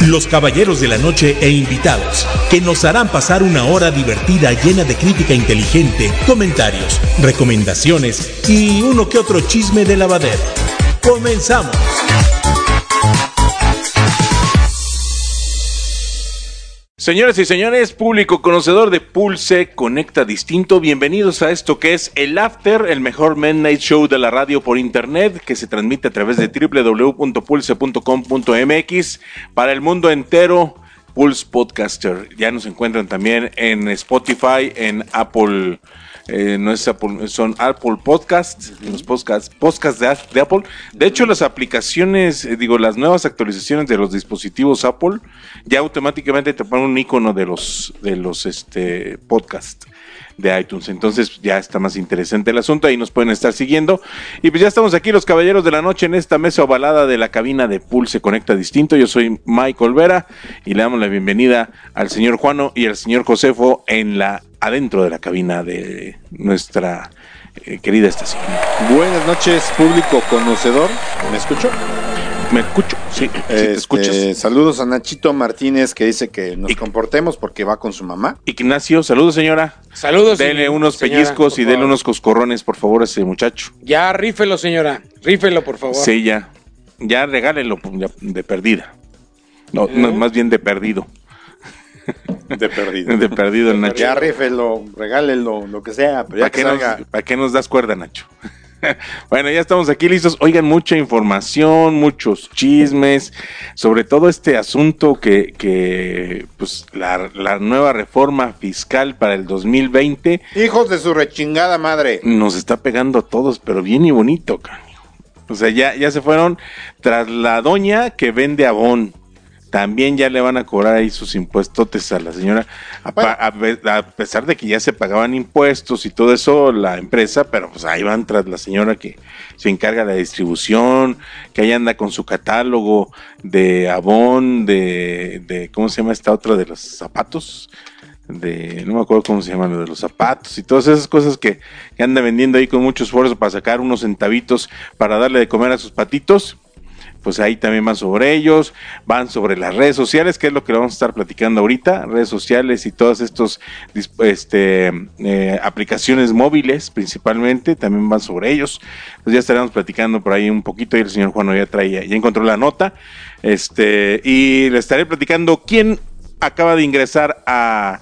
los caballeros de la noche e invitados, que nos harán pasar una hora divertida llena de crítica inteligente, comentarios, recomendaciones y uno que otro chisme de lavadero. Comenzamos. Señoras y señores, público conocedor de Pulse Conecta Distinto, bienvenidos a esto que es el After, el mejor Midnight Show de la radio por internet, que se transmite a través de www.pulse.com.mx para el mundo entero. Pulse Podcaster. Ya nos encuentran también en Spotify, en Apple eh, no es Apple, son Apple Podcasts, los podcasts, podcasts de, de, Apple. De hecho, las aplicaciones, eh, digo, las nuevas actualizaciones de los dispositivos Apple ya automáticamente te ponen un icono de los de los este podcasts de iTunes. Entonces ya está más interesante el asunto, ahí nos pueden estar siguiendo. Y pues ya estamos aquí los caballeros de la noche en esta mesa ovalada de la cabina de Pulse Conecta Distinto. Yo soy Michael Vera y le damos la bienvenida al señor Juano y al señor Josefo en la adentro de la cabina de nuestra eh, querida estación. Buenas noches, público conocedor. ¿Me escucho? Me escucho, sí, sí te Este, escuchas. Saludos a Nachito Martínez que dice que nos comportemos porque va con su mamá. Ignacio, saludos señora. Saludos. Dele señora, unos señora, pellizcos y dele favor. unos coscorrones, por favor, a ese muchacho. Ya, rífelo, señora. Rífelo, por favor. Sí, ya. Ya regálelo ya, de perdida. No, no, ¿Eh? más bien de perdido. De perdido. De perdido el Nacho. Ya rífelo, regálelo, lo que sea, pero ¿Para que qué, nos, salga. ¿Para qué nos das cuerda, Nacho? bueno, ya estamos aquí listos. Oigan, mucha información, muchos chismes, sobre todo este asunto que, que pues, la, la nueva reforma fiscal para el 2020 Hijos de su rechingada madre. nos está pegando a todos, pero bien y bonito, canijo. O sea, ya, ya se fueron tras la doña que vende abón. También ya le van a cobrar ahí sus impuestotes a la señora, a, pesar de que ya se pagaban impuestos y todo eso la empresa, pero pues ahí van tras la señora que se encarga de la distribución, que ahí anda con su catálogo de abón, de, de ¿cómo se llama esta otra de los zapatos? de, no me acuerdo cómo se llaman, lo de los zapatos y todas esas cosas que, que anda vendiendo ahí con mucho esfuerzo para sacar unos centavitos para darle de comer a sus patitos. Pues ahí también van sobre ellos, van sobre las redes sociales, que es lo que vamos a estar platicando ahorita, redes sociales y todas estas este, eh, aplicaciones móviles principalmente, también van sobre ellos. Pues ya estaremos platicando por ahí un poquito y el señor Juan ya traía, ya encontró la nota. Este, y le estaré platicando quién acaba de ingresar a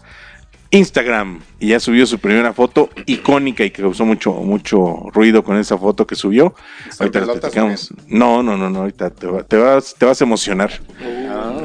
Instagram y ya subió su primera foto icónica y que causó mucho mucho ruido con esa foto que subió. ¿Está en Ahorita platicamos. No, no, no, no, ahorita te, va- te vas te vas a emocionar.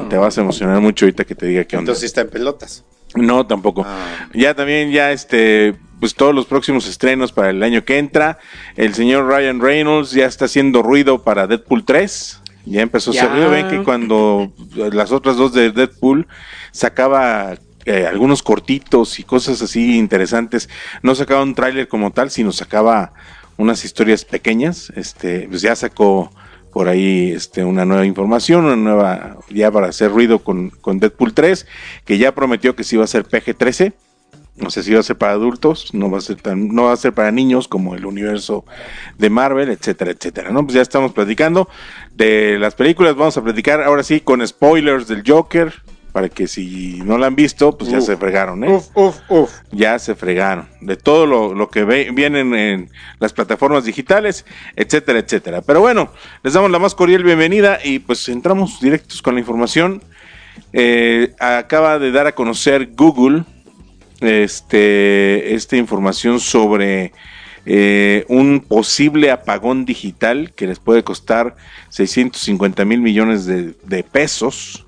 Te vas a emocionar mucho ahorita que te diga qué onda. Entonces está en pelotas. No, tampoco. Ah. Ya también, ya este, pues todos los próximos estrenos para el año que entra. El señor Ryan Reynolds ya está haciendo ruido para Deadpool 3. Ya empezó a hacer ruido. Ven que cuando las otras dos de Deadpool sacaba eh, algunos cortitos y cosas así interesantes, no sacaba un tráiler como tal, sino sacaba unas historias pequeñas. Este, pues ya sacó por ahí este, una nueva información, una nueva, ya para hacer ruido con, con Deadpool 3, que ya prometió que sí va a ser PG-13, no sé si va a ser para adultos, no va a ser tan, no va a ser para niños como el universo de Marvel, etcétera, etcétera, ¿no? Pues ya estamos platicando de las películas, vamos a platicar ahora sí con spoilers del Joker, para que si no la han visto, pues ya se fregaron, ¿eh? Uf, uf, uf. ya se fregaron de todo lo, lo que ve- vienen en las plataformas digitales, etcétera, etcétera. Pero bueno, les damos la más cordial bienvenida y pues entramos directos con la información. Eh, acaba de dar a conocer Google este, esta información sobre eh, un posible apagón digital que les puede costar 650 mil millones de, de pesos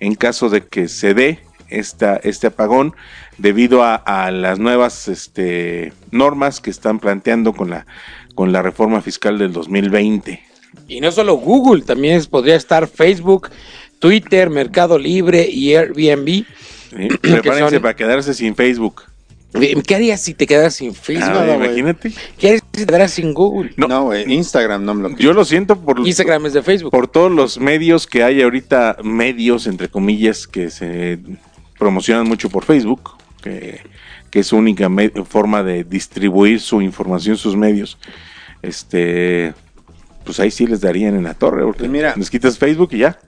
en caso de que se dé esta, este apagón debido a, a las nuevas este, normas que están planteando con la, con la reforma fiscal del 2020. Y no solo Google, también podría estar Facebook, Twitter, Mercado Libre y Airbnb. Sí, Prepárense son- para quedarse sin Facebook. ¿Qué harías si te quedaras sin Facebook? Ah, imagínate. ¿Qué harías si te quedaras sin Google? No. Instagram no me lo Yo lo siento por, Instagram es de Facebook. por todos los medios que hay ahorita, medios entre comillas, que se promocionan mucho por Facebook, que, que es su única forma de distribuir su información, sus medios. Este, pues ahí sí les darían en la torre, porque Pues mira. les quitas Facebook y ya,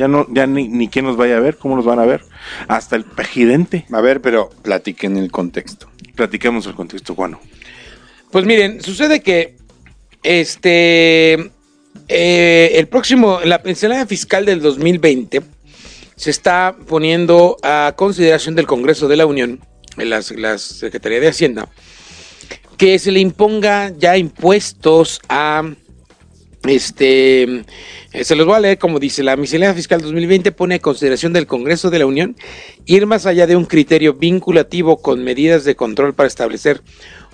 ya no, ya ni, ni quién nos vaya a ver, cómo nos van a ver, hasta el presidente. A ver, pero platiquen el contexto. Platicamos el contexto, Juano. Pues miren, sucede que este eh, el próximo, la pensionada fiscal del 2020 se está poniendo a consideración del Congreso de la Unión, en las, la Secretaría de Hacienda, que se le imponga ya impuestos a este eh, se los voy a leer como dice la miscelánea fiscal 2020 pone a consideración del Congreso de la Unión ir más allá de un criterio vinculativo con medidas de control para establecer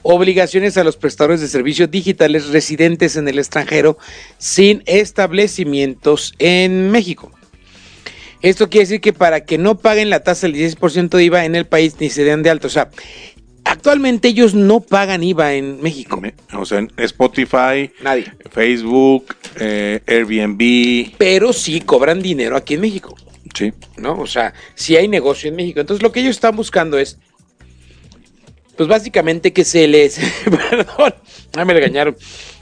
obligaciones a los prestadores de servicios digitales residentes en el extranjero sin establecimientos en México. Esto quiere decir que para que no paguen la tasa del 16% de IVA en el país ni se den de alto, o sea, actualmente ellos no pagan IVA en México. O sea, en Spotify, Nadie. Facebook, eh, Airbnb, Pero sí cobran dinero aquí en México. sí. ¿no? O sea, si hay negocio en México. Entonces lo que ellos están buscando es, pues básicamente que se les, perdón, ah, me regañaron,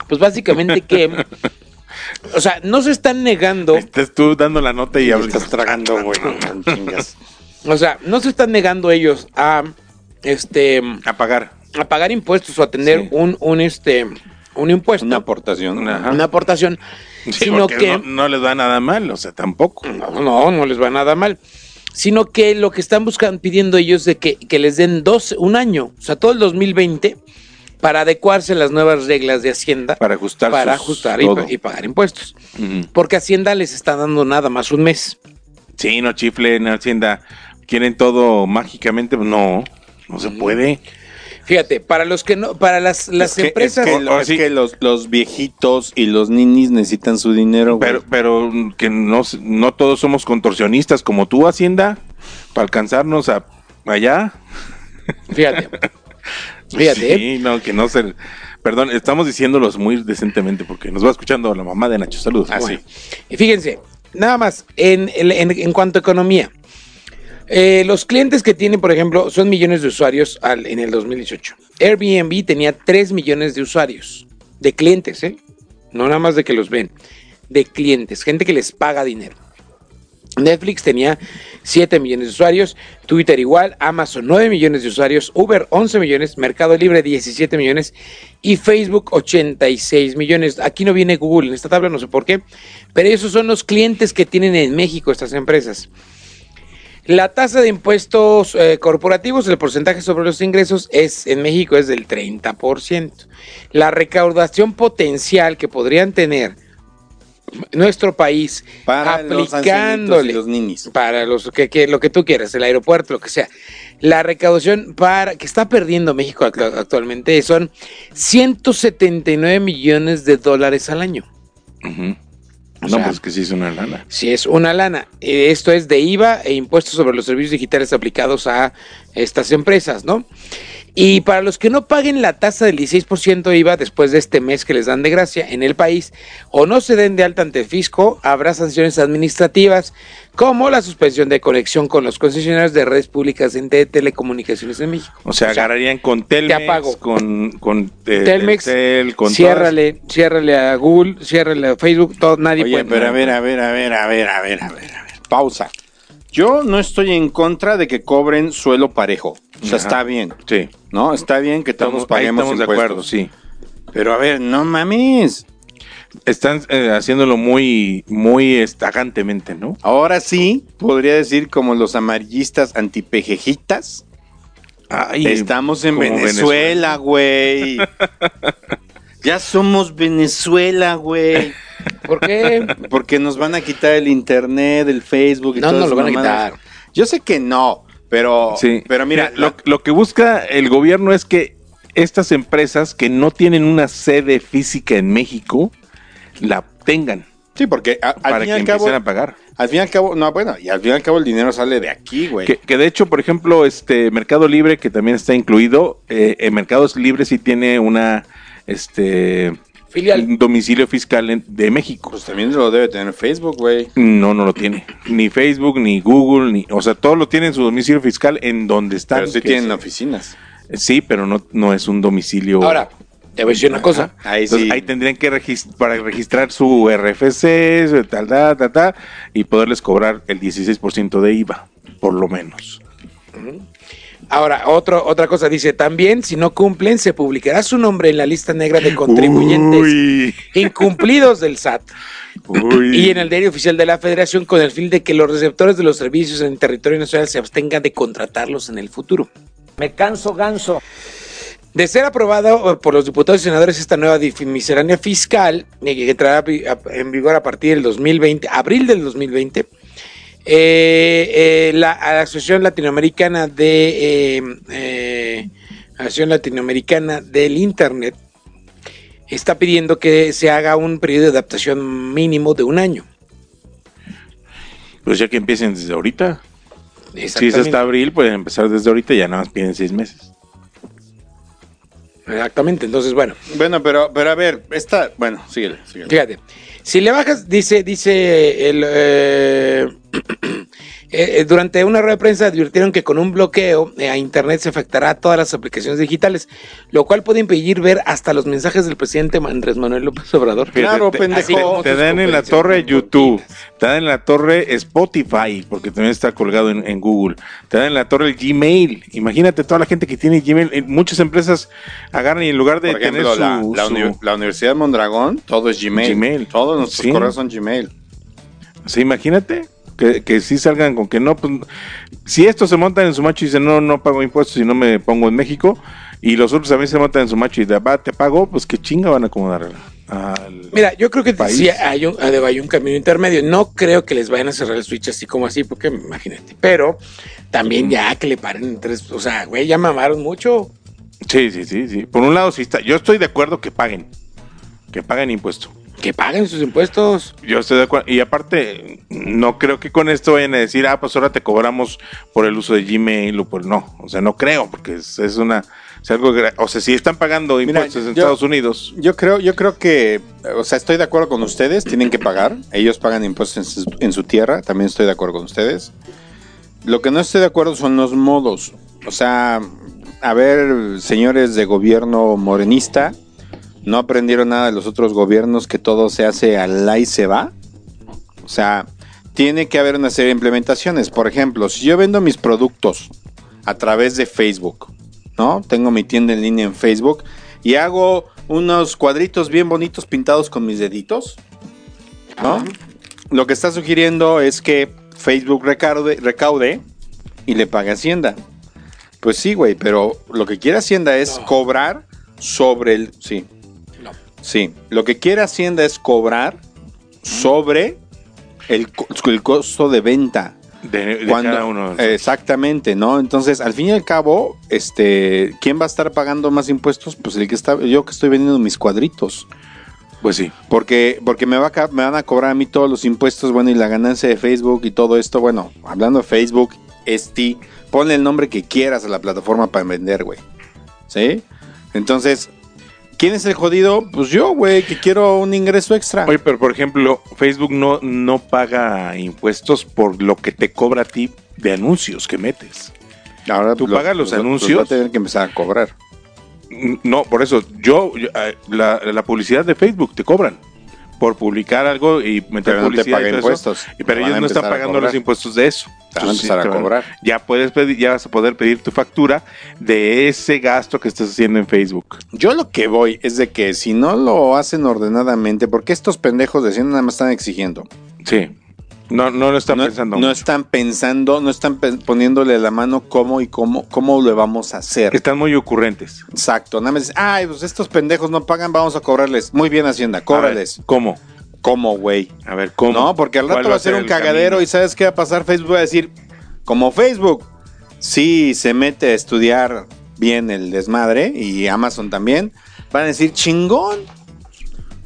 pues básicamente que, o sea, no se están negando, Estás tú dando la nota y Y estás tragando, güey. o sea, no se están negando ellos a, este, A pagar. a pagar impuestos o a tener Sí. un, un, este, un impuesto, Una una, aportación. Ajá. aportación, Sí, sino que... no, no les va nada mal, o sea, tampoco. No, no, no les va nada mal. Sino que lo que están buscando, pidiendo ellos de que, que les den dos, un año, o sea, todo el 2020, para adecuarse a las nuevas reglas de Hacienda, Para ajustar. para ajustar y, pagar impuestos. Porque Hacienda les está dando nada más un mes. Sí, no chiflen, Hacienda. Quieren todo mágicamente. No, no se puede. Fíjate, para los que no, para las, las Es que- empresas, Es que, es sí. que los, los viejitos y los ninis necesitan su dinero, güey. Pero, pero que no, no todos somos contorsionistas como tú, Hacienda, para alcanzarnos a allá. fíjate, fíjate. Sí, no, que no se. Perdón, estamos diciéndolos muy decentemente porque nos va escuchando la mamá de Nacho. Saludos. Ah, Bueno, y fíjense, nada más, en, en- en- en cuanto a economía, eh, los clientes que tienen, por ejemplo, son millones de usuarios en el 2018. Airbnb tenía 3 millones de usuarios, de clientes, ¿eh? No nada más de que los ven, de clientes, gente que les paga dinero. Netflix tenía 7 millones de usuarios, Twitter igual, Amazon 9 millones de usuarios, Uber 11 millones, Mercado Libre 17 millones y Facebook 86 millones. Aquí no viene Google en esta tabla, no sé por qué, pero esos son los clientes que tienen en México estas empresas. La tasa de impuestos eh, corporativos, el porcentaje sobre los ingresos es en México es del 30%. La recaudación potencial que podrían tener nuestro país Para los aplicándole los ninis. para los que, que- lo que tú quieras, el aeropuerto, lo que sea. La recaudación para que está perdiendo México actu- actualmente son 179 millones de dólares al año. Ujú. O No, sea, pues que sí es una lana. Si es una lana. Eh, Esto es de IVA e impuestos sobre los servicios digitales aplicados a estas empresas, ¿no? Y para los que no paguen la tasa del 16% de IVA después de este mes que les dan de gracia en el país o no se den de alta ante el fisco, habrá sanciones administrativas como la suspensión de conexión con los concesionarios de redes públicas de telecomunicaciones en México. O sea, agarrarían con Telmex, apago. con, con eh, Telmex, con ciérrale, ciérrale a Google, ciérrale a Facebook, todo, nadie Oye, puede. pero a ver, a ver, a ver, a ver, a ver, a ver, a ver. Pausa. Yo no estoy en contra de que cobren suelo parejo. O sea, Ajá. está bien. Sí, ¿no? Está bien que todos estamos, ahí paguemos estamos de impuestos. acuerdo, sí. Pero a ver, no mames. Están eh, haciéndolo muy, muy estagantemente, ¿no? Ahora sí, podría decir como los amarillistas antipejejitas. Ay, Estamos en Venezuela, güey. ya somos Venezuela, güey. ¿Por qué? Porque nos van a quitar el internet, el Facebook y No, todas no lo van a quitar. Yo sé que no, pero, Sí. pero mira, lo, que busca el gobierno es que estas empresas que no tienen una sede física en México la tengan sí, porque a- al para fin que y al cabo, empiecen a pagar. Al fin y al cabo, no, bueno, y al fin y al cabo el dinero sale de aquí, güey. Que, que de hecho, por ejemplo, este Mercado Libre, que también está incluido, eh, en Mercados Libre sí tiene una este Filial. un domicilio fiscal en- de México. Pues también lo debe tener Facebook, güey. No, no lo tiene. Ni Facebook, ni Google, ni, o sea, todo lo tiene en su domicilio fiscal en donde están. Pero sí tienen es- oficinas. Sí, pero no, no es un domicilio. Ahora, te voy a decir una cosa. Ahí Entonces, sí. ahí tendrían que registrar para registrar su RFC, su tal, tal, tal, tal, y poderles cobrar el 16% de IVA, por lo menos. Ahora, otro, otra cosa dice, también si no cumplen, se publicará su nombre en la lista negra de contribuyentes Uy, incumplidos del SAT uy. y en el diario oficial de la Federación con el fin de que los receptores de los servicios en el territorio nacional se abstengan de contratarlos en el futuro. Me canso ganso. De ser aprobada eh, por los diputados y senadores esta nueva miscelánea fiscal, eh, que entrará en vigor a partir del 2020, abril del 2020, eh, eh, la, a la Asociación Latinoamericana de eh, eh, Asociación Latinoamericana del Internet está pidiendo que se haga un periodo de adaptación mínimo de un año. Pues ya que empiecen desde ahorita. Si es hasta abril, pueden empezar desde ahorita y ya nada más piden seis meses. Exactamente, entonces bueno. Bueno, pero, pero a ver, esta, bueno, síguele, síguele. Fíjate, si le bajas, dice, dice el eh, eh, durante una rueda de prensa advirtieron que con un bloqueo eh, a internet se afectará a todas las aplicaciones digitales, lo cual puede impedir ver hasta los mensajes del presidente Andrés Manuel López Obrador. Claro, te, pendejo. Te dan en la torre. YouTube, te dan en la torre Spotify, porque también está colgado en, en Google, te dan en la torre el Gmail. Imagínate toda la gente que tiene Gmail. eh, Muchas empresas agarran y en lugar de Por ejemplo, tener la, su, la su- uni- la Universidad de Mondragón, todo es Gmail. Gmail. Todos nuestros Sí. correos son Gmail. Sí, imagínate que, que sí salgan con que no, pues, si estos se montan en su macho y dicen no, no pago impuestos y no me pongo en México, y los otros también se montan en su macho y de, va, te pago, pues qué chinga van a acomodar al... Mira, yo creo que País. sí hay un, hay un camino intermedio. No creo que les vayan a cerrar el switch así como así, porque imagínate. Pero también ya que le paren tres, o sea, güey, ya mamaron mucho. Sí, sí, sí, sí. Por un lado, sí está, yo estoy de acuerdo que paguen, que paguen impuesto. Que paguen sus impuestos. Yo estoy de acuerdo. Y aparte, no creo que con esto vayan a decir, ah, pues ahora te cobramos por el uso de Gmail o por no. O sea, no creo, porque es, es una. Es algo. O sea, si están pagando Mira, impuestos en yo- Estados Unidos. Yo creo, yo creo que, o sea, estoy de acuerdo con ustedes, tienen que pagar. Ellos pagan impuestos en su, en su tierra, también estoy de acuerdo con ustedes. Lo que no estoy de acuerdo son los modos. O sea, a ver, señores de gobierno morenista, ¿no aprendieron nada de los otros gobiernos que todo se hace al la y se va? O sea, tiene que haber una serie de implementaciones. Por ejemplo, si yo vendo mis productos a través de Facebook, ¿no? Tengo mi tienda en línea en Facebook y hago unos cuadritos bien bonitos pintados con mis deditos, ¿no? Lo que está sugiriendo es que Facebook recaude, recaude y le pague Hacienda. Pues sí, güey, pero lo que quiere Hacienda es cobrar sobre el... Sí. Sí. Lo que quiere Hacienda es cobrar sobre el, co- el costo de venta. De, de Cuando- cada uno. Exactamente, ¿no? Entonces, al fin y al cabo, este, ¿quién va a estar pagando más impuestos? Pues el que está, yo que estoy vendiendo mis cuadritos. Pues sí. Porque, porque me, va a, me van a cobrar a mí todos los impuestos, bueno, y la ganancia de Facebook y todo esto. Bueno, hablando de Facebook, este, ponle el nombre que quieras a la plataforma para vender, güey. ¿Sí? Entonces, ¿quién es el jodido? Pues yo, güey, que quiero un ingreso extra. Oye, pero por ejemplo, Facebook no, no paga impuestos por lo que te cobra a ti de anuncios que metes. Ahora tú pagas los anuncios. va a tener que empezar a cobrar. No, por eso, yo, yo, eh, la, la publicidad de Facebook te cobran por publicar algo y meter Pero no te publicidad. paga y todo impuestos. Pero ellos no están pagando los impuestos de eso. Te van a Entonces, empezar a te van- cobrar. Ya puedes pedir, ya vas a poder pedir tu factura de ese gasto que estás haciendo en Facebook. Yo lo que voy es de que si no lo hacen ordenadamente, porque estos pendejos de Hacienda nada más están exigiendo. Sí. No, no lo están no, pensando. no mucho. están pensando, no están poniéndole la mano cómo y cómo, cómo lo vamos a hacer. Están muy ocurrentes. Exacto. Nada más ay, pues estos pendejos no pagan, vamos a cobrarles. Muy bien, Hacienda, cóbrales. ver, ¿Cómo? ¿Cómo, güey? A ver, ¿cómo? No, porque al ¿Cuál rato va a ser un cagadero camino? y ¿sabes qué va a pasar? Facebook va a decir, como Facebook, sí se mete a estudiar bien el desmadre y Amazon también, van a decir, chingón.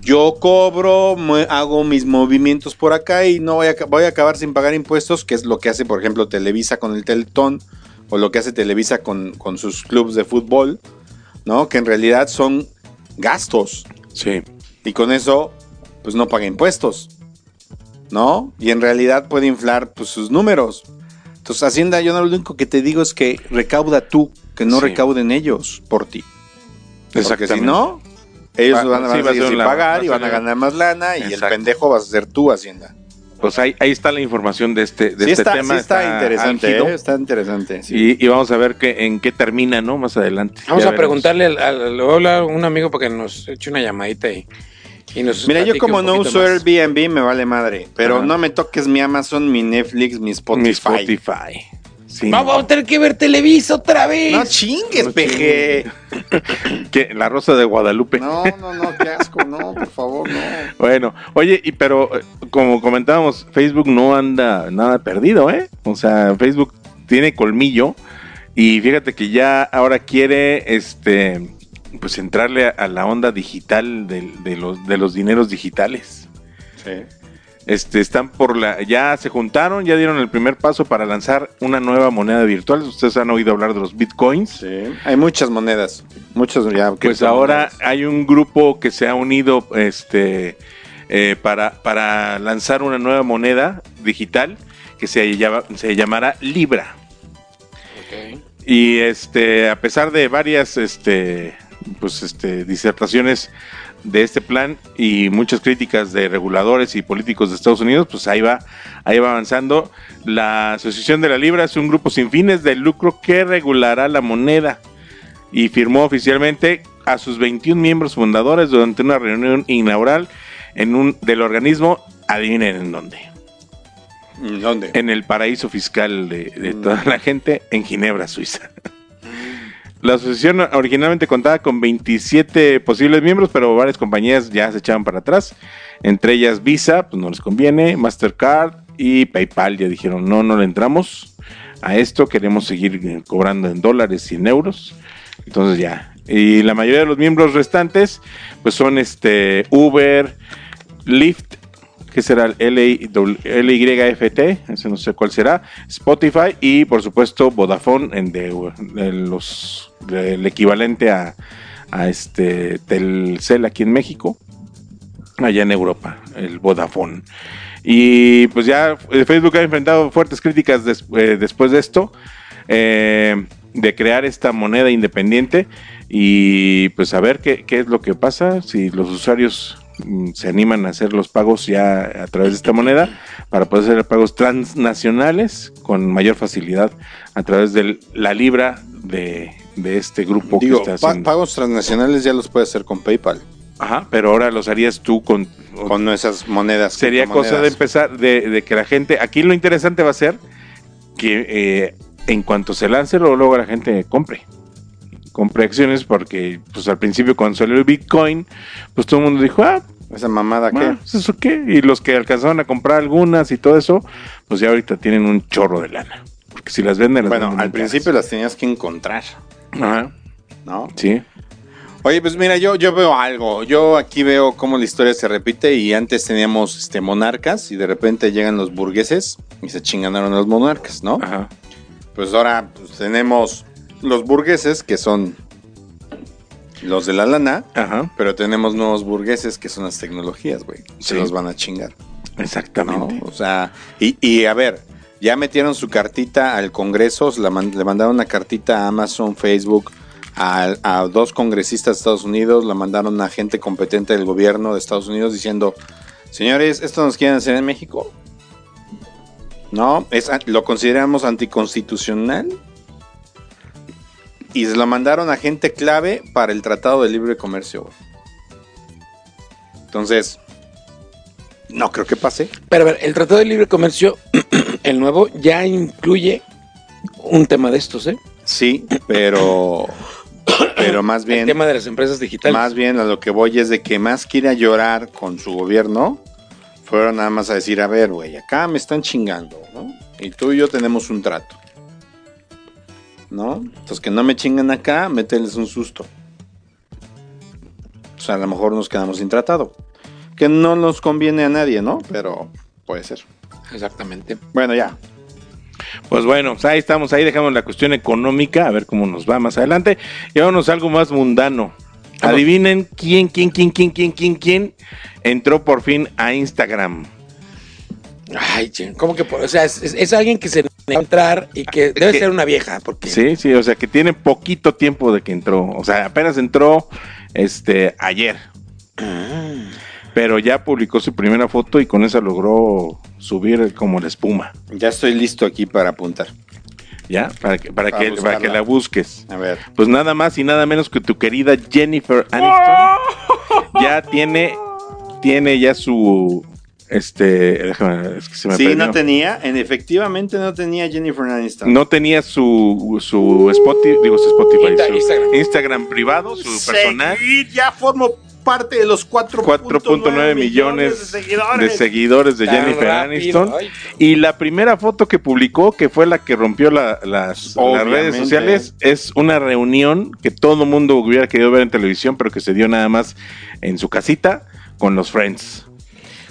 Yo cobro, hago mis movimientos por acá y no voy a, voy a acabar sin pagar impuestos, que es lo que hace, por ejemplo, Televisa con el Teletón o lo que hace Televisa con, con sus clubes de fútbol, ¿no? Que en realidad son gastos Sí. y con eso, pues no paga impuestos, ¿no? Y en realidad puede inflar pues, sus números. Entonces, Hacienda, yo no, lo único que te digo es que recauda tú, que no Sí. recauden ellos por ti. Porque si Exactamente. no, ellos Va- van, van sí, a va a seguir la- pagar va a y van a ganar más lana y el pendejo vas a ser tú, Hacienda. Pues ahí, ahí está la información de este, de sí, este está, tema. sí está interesante. ¿eh? está interesante. sí. Y, y vamos a ver qué, en qué termina, ¿no? Más adelante. Vamos Ya a veremos. preguntarle al, al- a hablar a un amigo para que nos eche una llamadita y, y nos Mira, yo como no uso más. Airbnb me vale madre, pero Ajá. no me toques mi Amazon, mi Netflix, mi Spotify. Mi Spotify. Sí. Vamos a tener que ver Televisa otra vez. No chingues, No peje. La Rosa de Guadalupe. No, no, no, qué asco, no, por favor, no. Bueno, oye, y pero eh, como comentábamos, Facebook no anda nada perdido, ¿eh? O sea, Facebook tiene colmillo y fíjate que ya ahora quiere, este, pues entrarle a, a la onda digital del- de, los, de los dineros digitales. Sí. Este, están por la, ya se juntaron, ya dieron el primer paso para lanzar una nueva moneda virtual. Ustedes han oído hablar de los bitcoins. Sí. Hay muchas monedas, muchas ya. Pues ahora hay un grupo que se ha unido este, eh, para, para lanzar una nueva moneda digital que se, llama, se llamará Libra. Ok. Y este, a pesar de varias este, pues, este, disertaciones de este plan y muchas críticas de reguladores y políticos de Estados Unidos, pues ahí va, ahí va avanzando. La Asociación de la Libra es un grupo sin fines de lucro que regulará la moneda y firmó oficialmente a sus 21 miembros fundadores durante una reunión inaugural en un del organismo, adivinen en dónde, ¿Dónde? en el paraíso fiscal de, de toda la gente en Ginebra, Suiza. La asociación originalmente contaba con 27 posibles miembros, pero varias compañías ya se echaban para atrás. Entre ellas Visa, pues no les conviene, Mastercard y PayPal ya dijeron, no, no le entramos a esto, queremos seguir eh, cobrando en dólares y en euros. Entonces ya. Y la mayoría de los miembros restantes, pues son este Uber, Lyft, que será el LY LYFT, ese no sé cuál será, Spotify y por supuesto Vodafone, en de, los del equivalente a, a este Telcel aquí en México, allá en Europa, el Vodafone. Y pues ya eh, Facebook ha enfrentado fuertes críticas des- eh, después de esto, eh, de crear esta moneda independiente y pues a ver qué, qué es lo que pasa, si los usuarios se animan a hacer los pagos ya a través de esta moneda para poder hacer pagos transnacionales con mayor facilidad a través de la libra de, de este grupo Digo, que está haciendo. pagos transnacionales ya los puedes hacer con PayPal, Ajá, pero ahora los harías tú con, con esas monedas. Sería cosa de empezar, de, de que la gente, aquí lo interesante va a ser que eh, en cuanto se lance, luego, luego la gente compre. Compre acciones porque pues al principio cuando salió el Bitcoin, pues todo el mundo dijo, ah, Esa mamada ah, que. ¿pues ¿eso qué? Y los que alcanzaron a comprar algunas y todo eso, pues ya ahorita tienen un chorro de lana. Porque si las venden, las Bueno, venden al caras. principio las tenías que encontrar, Ajá, ¿no? sí. Oye, pues mira, yo, yo veo algo. Yo aquí veo cómo la historia se repite y antes teníamos este, monarcas y de repente llegan los burgueses y se chinganaron los monarcas, ¿no? Ajá. Pues ahora pues, tenemos los burgueses que son los de la lana, Ajá, pero tenemos nuevos burgueses que son las tecnologías, güey. Se Sí. los van a chingar, ¿no? exactamente. O sea, y, y a ver, ya metieron su cartita al Congreso, se la man- le mandaron una cartita a Amazon, Facebook, a, a dos congresistas de Estados Unidos, la mandaron a gente competente del gobierno de Estados Unidos diciendo, señores, ¿esto nos quieren hacer en México? No, es, lo consideramos anticonstitucional. Y se lo mandaron a gente clave para el Tratado de Libre Comercio. güey. Entonces, no creo que pase. Pero a ver, el Tratado de Libre Comercio, el nuevo, ya incluye un tema de estos, ¿eh? Sí, pero pero más El bien tema de las empresas digitales. más bien a lo que voy es de que más quiere llorar con su gobierno fueron nada más a decir, a ver, güey, acá me están chingando, ¿no? Y tú y yo tenemos un trato. ¿No? Entonces que no me chingan acá, mételes un susto. O sea, a lo mejor nos quedamos sin tratado. que no nos conviene a nadie, ¿no? Pero puede ser. Exactamente. Bueno, ya. Pues bueno, pues ahí estamos, ahí dejamos la cuestión económica, a ver cómo nos va más adelante. Y vámonos a algo más mundano. Adivinen quién, quién, quién, quién, quién, quién, quién entró por fin a Instagram. Ay, ching, ¿cómo que? por- o sea, es, es- es alguien que se entrar y que debe que- ser una vieja, porque Sí, sí, o sea que tiene poquito tiempo de que entró. O sea, apenas entró este ayer. Pero ya publicó su primera foto y con esa logró subir como la espuma. Ya estoy listo aquí para apuntar. ¿Ya? Para que, para Para que, para que la busques. A ver. Pues nada más y nada menos que tu querida Jennifer Aniston ya tiene, tiene ya su, este, déjame, es que se me Sí, perdió. no tenía, en efectivamente no tenía Jennifer Aniston. No tenía su, su Spotify, digo su Spotify, Insta- su Instagram. Instagram privado, su personal. Seguir, ya formo parte de los 4.9 millones de seguidores. de seguidores de Tan Jennifer rápido, Aniston. ay. Y la primera foto que publicó, que fue la que rompió la- las, las Obviamente. redes sociales, es una reunión que todo el mundo hubiera querido ver en televisión, pero que se dio nada más en su casita con los Friends.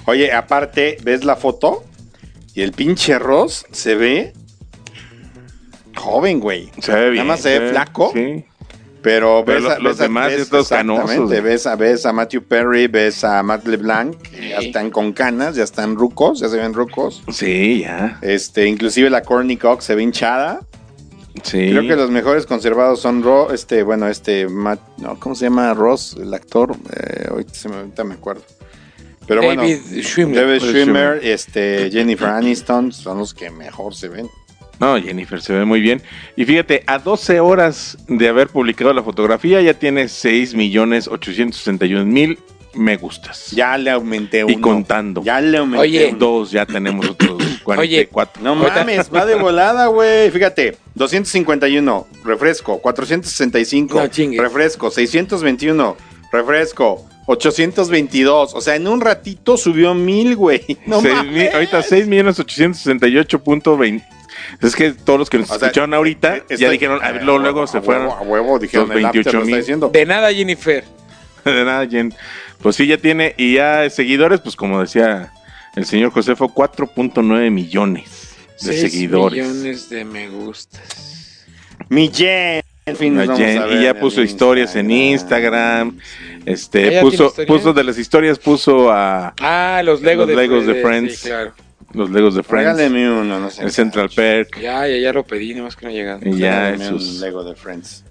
Oye, aparte, ves la foto y el pinche Ross se ve joven, güey. Se ve bien. Nada más se ve flaco. Sí. Pero, Pero ves lo- a- los ves demás ves- exactamente, canosos. Ves a, ves a Matthew Perry, ves a Matt LeBlanc, ya están con canas, ya están rucos, ya se ven rucos. Sí, ya. Este, inclusive la Courtney Cox se ve hinchada. Sí. Creo que los mejores conservados son Ro, este, bueno, este, Matt, no, ¿cómo se llama Ross, el actor? Eh, ahorita, se me, ahorita me acuerdo. Pero David bueno, Schwimmer. David Schwimmer, este, Jennifer Aniston son los que mejor se ven. No, Jennifer se ve muy bien. Y fíjate, a 12 horas de haber publicado la fotografía, ya tiene 6 millones 861 mil me gustas. Ya le aumenté uno. Y contando. Ya le aumenté Oye. uno. Dos, ya tenemos otros 44. No mames, va de volada, güey. Fíjate, 251, refresco. 465, No refresco. 621, refresco. 822. O sea, en un ratito subió mil, güey. No mames. mil- ahorita 6 millones 868.20. Es que todos los que nos O sea, escucharon ahorita estoy- ya dijeron, a ver, luego, luego se a fueron. huevo, A huevo, dijeron, los el app te lo 28,000. está diciendo. De nada, Jennifer. De nada, Jen. Pues sí, ya tiene, y ya seguidores, pues como decía el señor Josefo, 4.9 millones de Seis seguidores. millones de me gustas. Mi Jen. En fin, nos vamos Jen, a ver y ya puso historias en Instagram. Este, Ah, puso, puso de las historias, puso a Ah, los Legos Los de, Legos de sí, Friends. claro. los Legos de Friends, Regáleme uno, no sé. el Central Park. Ya, ya, ya lo pedí, nomás que no llegado. Y ya esos. un Lego de Friends.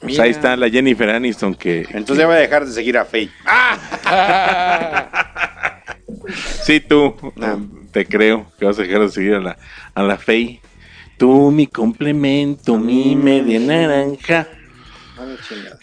Pues ahí está la Jennifer Aniston que. Entonces ya voy a dejar de seguir a Faye. Sí, tú. No. Te creo que vas a dejar de seguir a la, a la Fey. Tú, mi complemento, mi media naranja.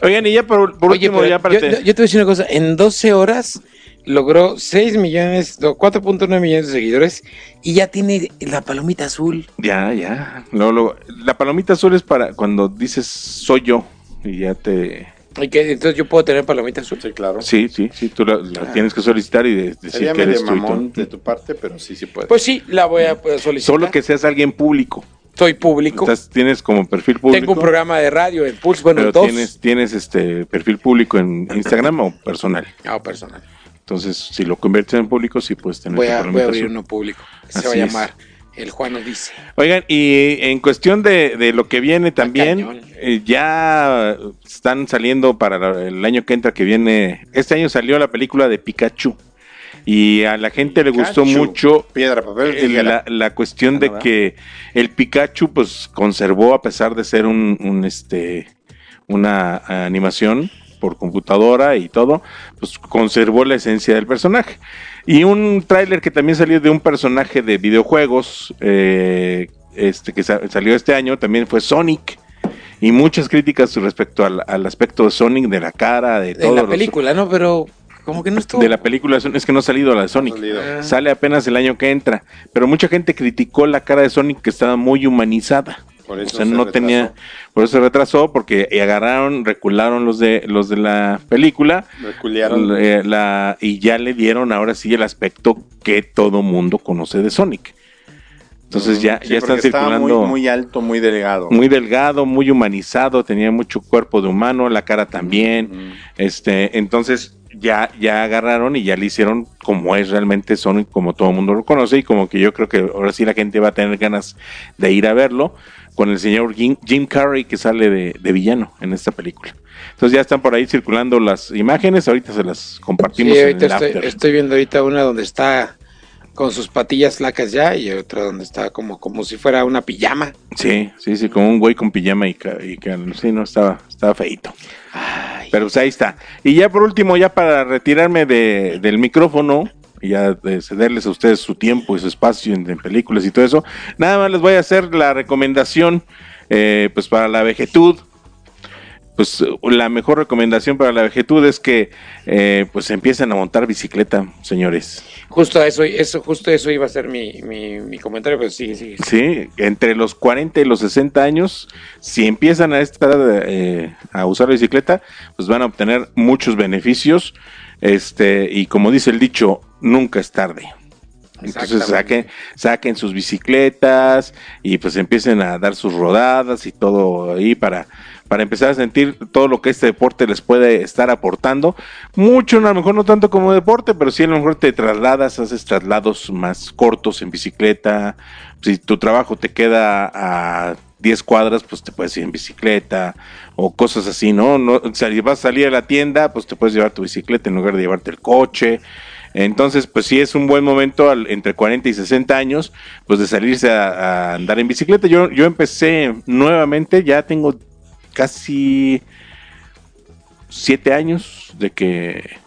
Oigan, y ya por, por Oye, último, ya para yo, te- yo te voy a decir una cosa. En 12 horas logró 6 millones, no, 4.9 millones de seguidores y ya tiene la palomita azul. Ya, ya. Luego, luego, la palomita azul es para cuando dices soy yo. Y ya te. ¿Y que Entonces yo puedo tener palomita azul. Sí, claro. Sí, sí, sí. Tú la, la tienes que solicitar y de- decir Sería que eres medio tú y tú. mamón de tu parte, pero sí, sí puede. Pues sí, la voy a pues, solicitar. Solo que seas alguien público. Soy público. Tienes como perfil público. Tengo un programa de radio en Pulse, bueno, pero dos. tienes, tienes este perfil público en Instagram o personal. Ah, personal. Entonces, si lo conviertes en público, sí puedes tener Voy a, voy a abrir uno público. Se Así va a es. llamar El Juan nos dice. Oigan, y en cuestión de, de lo que viene también, eh, ya están saliendo para el año que entra, que viene. Este año salió la película de Pikachu. Y a la gente le gustó mucho Piedra, papel, eh, la, la cuestión de ¿verdad? que el Pikachu pues conservó a pesar de ser un, un, este una animación por computadora y todo, pues conservó la esencia del personaje. Y un tráiler que también salió de un personaje de videojuegos, eh, este que sa- salió este año, también fue Sonic. Y muchas críticas respecto al, al aspecto de Sonic, de la cara, de todo. En la película, ¿no? Pero como que no estuvo. De la película, es que no ha salido la de Sonic. Ah. Sale apenas el año que entra. Pero mucha gente criticó la cara de Sonic que estaba muy humanizada. Por O eso sea, se no retrasó. tenía, por eso se retrasó, porque agarraron, recularon los de los de la película, Reculearon. eh, la, y ya le dieron ahora sí el aspecto que todo mundo conoce de Sonic. Entonces ya, Sí, ya están circulando Muy, muy alto, muy delgado. muy delgado, muy humanizado, tenía mucho cuerpo de humano, la cara también. Mm. Este, entonces, ya, ya agarraron y ya le hicieron como es realmente son y como todo el mundo lo conoce y como que yo creo que ahora sí la gente va a tener ganas de ir a verlo con el señor Jim, Jim Carrey que sale de, de villano en esta película. Entonces ya están por ahí circulando las imágenes, ahorita se las compartimos Sí, en ahorita el estoy, after. estoy viendo ahorita una donde está con sus patillas flacas ya y otra donde está como, como si fuera una pijama. Sí, sí, sí, como un güey con pijama y, y sí, no, estaba, estaba feito. Ay, Pero pues ahí está. Y ya por último, ya para retirarme de- del micrófono, y ya de cederles a ustedes su tiempo y su espacio en, en películas y todo eso, nada más les voy a hacer la recomendación, eh, pues para la vejetud. Pues la mejor recomendación para la vejetud es que eh, pues empiecen a montar bicicleta, señores. justo eso, eso, justo eso iba a ser mi, mi, mi comentario, pero sí, sí. Sí, entre los 40 y los 60 años, si empiezan a esta eh, a usar la bicicleta, pues van a obtener muchos beneficios. Este, y como dice el dicho, nunca es tarde. Entonces saquen, saquen sus bicicletas y pues empiecen a dar sus rodadas y todo ahí para, para empezar a sentir todo lo que este deporte les puede estar aportando. Mucho, a lo mejor no tanto como deporte, pero sí a lo mejor te trasladas, haces traslados más cortos en bicicleta. Si tu trabajo te queda a 10 cuadras, pues te puedes ir en bicicleta o cosas así, ¿no? no si vas a salir a la tienda, pues te puedes llevar tu bicicleta en lugar de llevarte el coche. Entonces, pues sí es un buen momento al- entre 40 y 60 años, pues de salirse a, a andar en bicicleta. Yo, yo empecé nuevamente, ya tengo casi siete años de que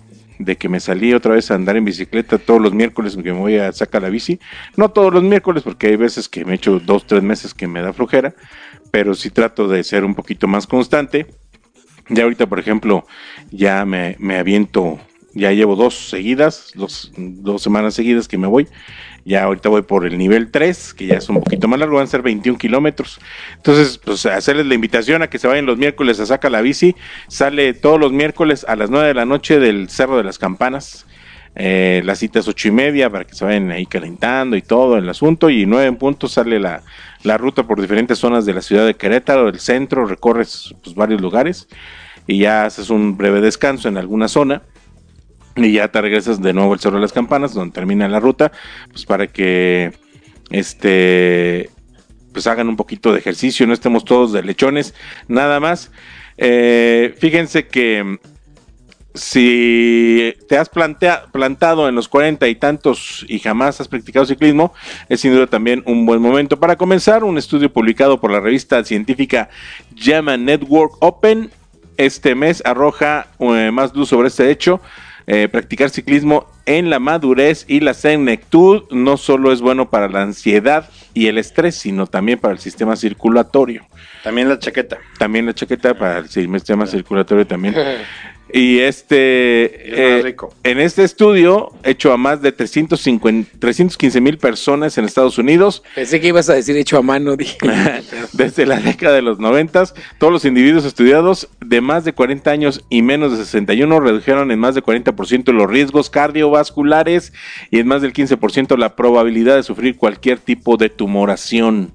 de que me salí otra vez a andar en bicicleta todos los miércoles que me voy a sacar la bici. No todos los miércoles, porque hay veces que me echo dos, tres meses que me da flojera, pero sí trato de ser un poquito más constante. Ya ahorita, por ejemplo, ya me, me aviento, ya llevo dos seguidas, dos, dos semanas seguidas que me voy. Ya ahorita voy por el nivel 3, que ya es un poquito más largo, van a ser 21 kilómetros. Entonces, pues hacerles la invitación a que se vayan los miércoles a Saca la Bici. Sale todos los miércoles a las 9 de la noche del Cerro de las Campanas. Eh, la cita es ocho y media para que se vayan ahí calentando y todo el asunto. Y nueve en punto sale la, la ruta por diferentes zonas de la ciudad de Querétaro, del centro, recorres pues, varios lugares y ya haces un breve descanso en alguna zona y ya te regresas de nuevo al Cerro de las Campanas, donde termina la ruta, pues para que este pues hagan un poquito de ejercicio, no estemos todos de lechones, nada más. Eh, fíjense que si te has plantea- plantado en los cuarenta y tantos y jamás has practicado ciclismo, es sin duda también un buen momento para comenzar. Un estudio publicado por la revista científica Llama Network Open este mes arroja eh, más luz sobre este hecho. Eh, practicar ciclismo en la madurez y la senectud no solo es bueno para la ansiedad y el estrés, sino también para el sistema circulatorio. También la chaqueta. También la chaqueta para el sistema circulatorio también. Y este, eh, rico. en este estudio, hecho a más de 350 315 mil personas en Estados Unidos, Pensé que ibas a decir hecho a mano, dije. desde la década de los 90, todos los individuos estudiados de más de 40 años y menos de 61 redujeron en más de 40% los riesgos cardiovasculares y en más del 15% la probabilidad de sufrir cualquier tipo de tumoración.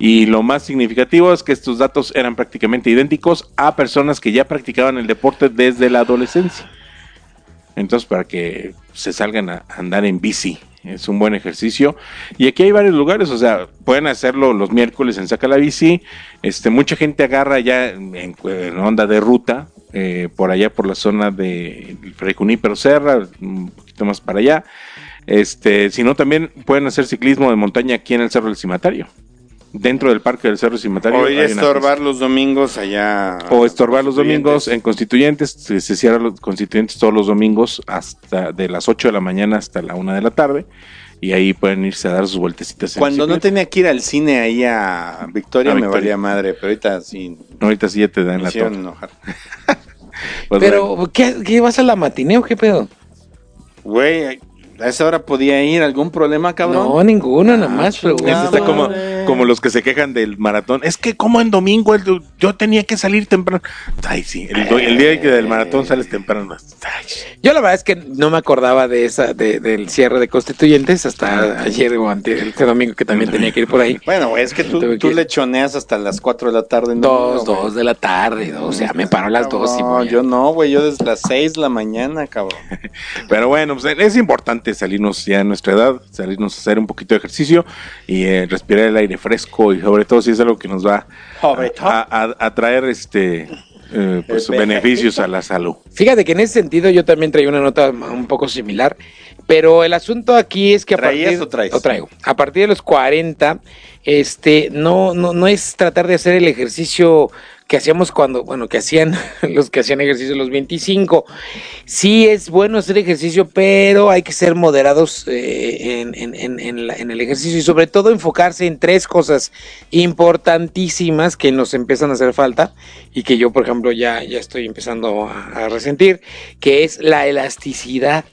Y lo más significativo es que estos datos eran prácticamente idénticos a personas que ya practicaban el deporte desde la adolescencia. Entonces, para que se salgan a andar en bici, es un buen ejercicio. Y aquí hay varios lugares, o sea, pueden hacerlo los miércoles en Saca la Bici. Este, mucha gente agarra ya en, onda de ruta, eh, por allá por la zona de Fray Junípero Serra, un poquito más para allá. Este, sino también pueden hacer ciclismo de montaña aquí en el Cerro del Cimatario. Dentro del parque del Cerro Cimatario. O ir a estorbar los domingos allá. o estorbar los domingos en Constituyentes, se, se cierran los Constituyentes todos los domingos hasta de las 8 de la mañana hasta la 1 de la tarde y ahí pueden irse a dar sus vueltecitas. Cuando no tenía que ir al cine ahí a Victoria, A me Victoria. valía madre, pero ahorita sí Ahorita sí ya te dan me la enojar. Pues Pero, bueno, ¿qué, ¿qué vas a la matinee o qué pedo? Güey, a esa hora podía ir, ¿algún problema, cabrón? No, ninguno, nada más está como, como los que se quejan del maratón. Es que como en domingo el- yo tenía que salir temprano. Ay, sí, el, el día que del maratón sales temprano. Ay, Yo la verdad es que no me acordaba de esa, de- del cierre de constituyentes hasta ayer o ante este domingo que también tenía que ir por ahí. Bueno, güey, es que tú, tú que- lechoneas hasta las 4 de la tarde. en Dos, domingo, dos de la tarde, dos, ya me paro a las dos y No, voy. yo no, güey, yo desde las 6 de la mañana, cabrón. Pero bueno, pues es importante salirnos ya a nuestra edad, salirnos a hacer un poquito de ejercicio y eh, respirar el aire fresco y sobre todo si es algo que nos va a, a- a traer este eh, pues, beneficios a la salud. Fíjate que en ese sentido yo también traía una nota un poco similar, pero el asunto aquí es que a ¿Traías partir o traes? traigo. A partir de los 40, este no no no es tratar de hacer el ejercicio que hacíamos cuando, bueno, que hacían los que hacían ejercicio los 25. Sí es bueno hacer ejercicio, pero hay que ser moderados eh, en el ejercicio y sobre todo enfocarse en tres cosas importantísimas que nos empiezan a hacer falta y que yo, por ejemplo, ya, ya estoy empezando a, a resentir, que es la elasticidad,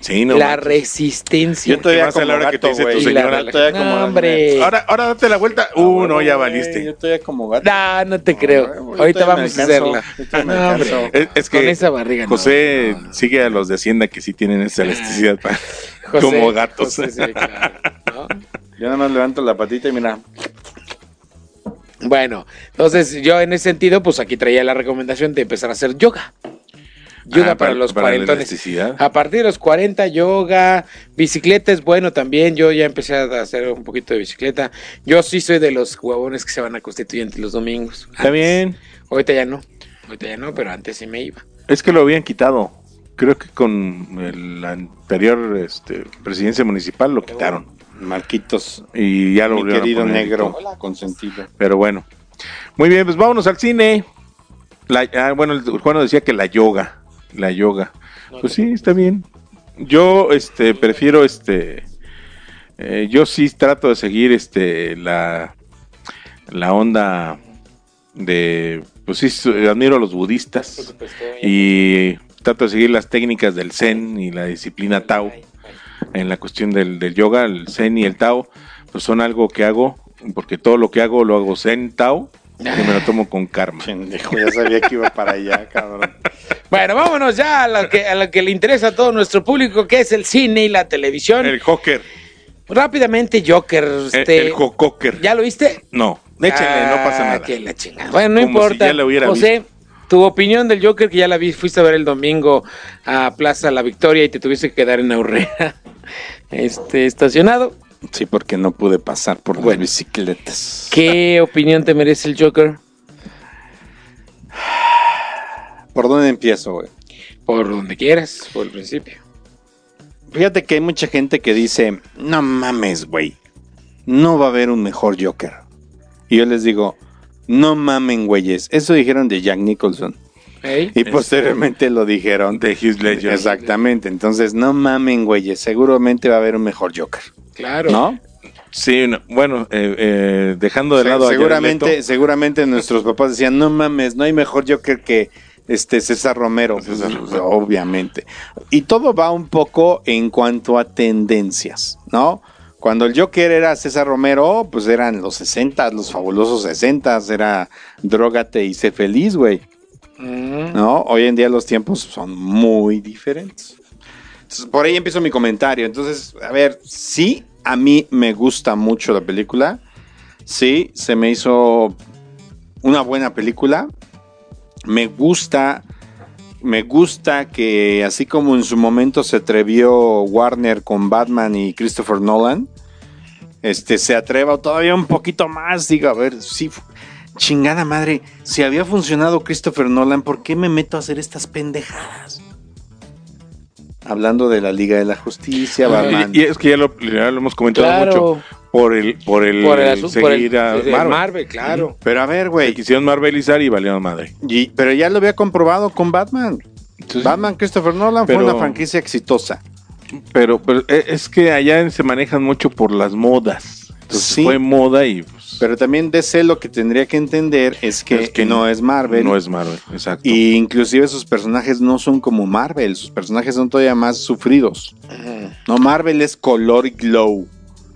Sí, no. la manches. resistencia. Yo todavía más a la como hora que te dice tu la señora, todavía como No, hombre. Ahora, ahora date la vuelta. Uh, no, ya valiste. Yo todavía como gato. No, no te creo. Ahorita vamos a hacerla. No, hombre. Es, es que Con esa barriga. no, José no, no. sigue a los de Hacienda que sí tienen esa elasticidad para- José- como gatos. José, sí, claro, ¿no? Yo nada más levanto la patita y mira. Bueno, entonces yo en ese sentido, pues aquí traía la recomendación de empezar a hacer yoga. Yoga Ah, para, los para la cuarentones. A partir de los 40, yoga, bicicleta es bueno también. Yo ya empecé a hacer un poquito de bicicleta. Yo sí soy de los huevones que se van a constituyentes los domingos. Está bien. Ahorita ya no. Ahorita ya no, pero antes sí me iba. Es que lo habían quitado. Creo que con el anterior este, presidencia municipal lo quitaron. Marquitos, Y ya lo mi a querido negro, consentido. Pero bueno. Muy bien, pues vámonos al cine. La- ah, bueno, el Juan decía que la yoga. La yoga. Pues sí, está bien. Yo este prefiero este eh, yo sí trato de seguir este la la onda de pues sí admiro a los budistas y trato de seguir las técnicas del zen y la disciplina tao en la cuestión del, del yoga, el zen y el tao, pues son algo que hago porque todo lo que hago lo hago zen tao y me lo tomo con karma. Pendejo, ya sabía que iba para allá, cabrón. Bueno, vámonos ya a lo que, a lo que le interesa a todo nuestro público, que es el cine y la televisión. El Joker, Rápidamente, Joker. el, Este, el Jocoker. ¿Ya lo viste? No, échenle, no pasa Ah, nada. que la chingada. Bueno, no Como importa. si ya la hubiera José, tu opinión del Joker que ya la vi, fuiste a ver el domingo a Plaza La Victoria y te tuviste que quedar en Aurrera, este, estacionado. Sí, porque no pude pasar por las bicicletas. ¿Qué opinión te merece el Joker? ¿Por dónde empiezo, güey? Por donde quieras, por el principio. Fíjate que hay mucha gente que dice, no mames, güey, no va a haber un mejor Joker. Y yo les digo, no mamen, güeyes. Eso dijeron de Jack Nicholson. Y posteriormente lo dijeron De Heath Ledger. Exactamente. Entonces, no mamen, güeyes. Seguramente va a haber un mejor Joker. Claro. ¿No? Sí, no, bueno, eh, eh, dejando de Se- lado a Jared seguramente, Leto, seguramente nuestros papás decían, no mames, no hay mejor Joker que este César Romero. César Pues, Romero. Obviamente. Y todo va un poco en cuanto a tendencias, ¿no? Cuando el Joker era César Romero, pues eran los 60, los fabulosos 60, era drogate y sé feliz, güey. Mm. ¿no? Hoy en día los tiempos son muy diferentes. Por ahí empiezo mi comentario. Entonces, a ver, sí, a mí me gusta mucho la película. Sí, se me hizo una buena película. Me gusta, me gusta que así como en su momento se atrevió Warner con Batman y Christopher Nolan, este se atreva todavía un poquito más. Diga, a ver, sí, chingada madre, si había funcionado Christopher Nolan, ¿por qué me meto a hacer estas pendejadas? Hablando de la Liga de la Justicia, Batman. y, y es que ya lo, ya lo hemos comentado Claro. mucho por el por el, Por el asunto, por el, seguir a Marvel. Marvel. claro. Pero a ver, güey, Quisieron marvelizar y valieron madre. y- pero ya lo había comprobado con Batman. Batman Christopher Nolan Pero- fue una franquicia exitosa. Pero, pero eh, es que allá se manejan mucho por las modas. Entonces Sí. fue moda y Pero también DC lo que tendría que entender es que, Es que no es Marvel. no es Marvel, exacto. Y inclusive sus personajes no son como Marvel, sus personajes son todavía más sufridos. No, Marvel es color y glow.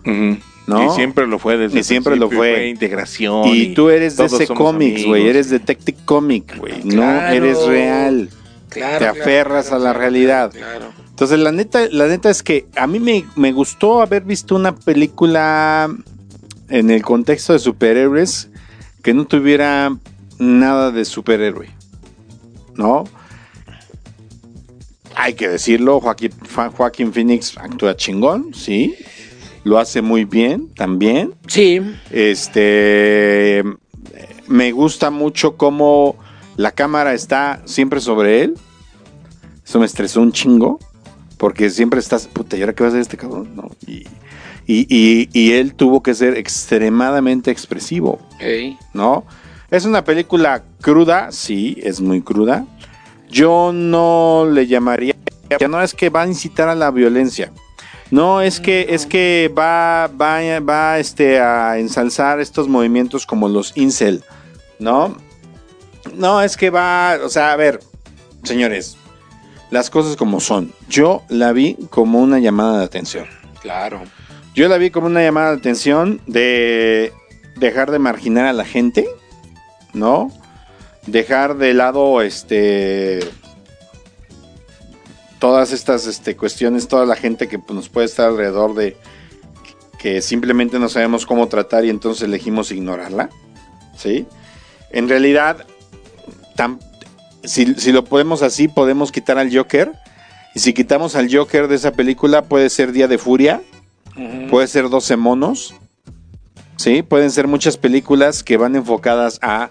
Y siempre lo fue desde Y siempre lo principio, fue. integración. Y tú eres cómics, amigos. güey. Eres Detective Comic, güey. No eres real. Claro, Te aferras claro, a la realidad. Claro. Entonces, la neta, la neta es que a mí me, me gustó haber visto una película en el contexto de superhéroes que no tuviera nada de superhéroe. ¿No? Hay que decirlo, Joaquín, Phoenix actúa chingón, sí. Lo hace muy bien también. Sí. Este me gusta mucho cómo la cámara está siempre sobre él. Eso me estresó un chingo. Porque siempre estás, puta, ¿y ahora qué va a hacer este cabrón? No. Y, y- y- y él tuvo que ser extremadamente expresivo. ¿no? Es una película cruda, sí, es muy cruda. Yo no le llamaría, ya no es que va a incitar a la violencia. No, es que, es que va, va, va este, a ensalzar estos movimientos como los incel, ¿no? No, es que va, o sea, a ver, señores, las cosas como son. Yo la vi como una llamada de atención. Claro. Yo la vi como una llamada de atención de dejar de marginar a la gente, ¿no? Dejar de lado este todas estas este, cuestiones, toda la gente que pues, nos puede estar alrededor de que simplemente no sabemos cómo tratar y entonces elegimos ignorarla, ¿sí? En realidad, si, si lo podemos así, podemos quitar al Joker. Y si quitamos al Joker de esa película, puede ser Día de Furia, puede ser 12 monos, ¿sí? Pueden ser muchas películas que van enfocadas a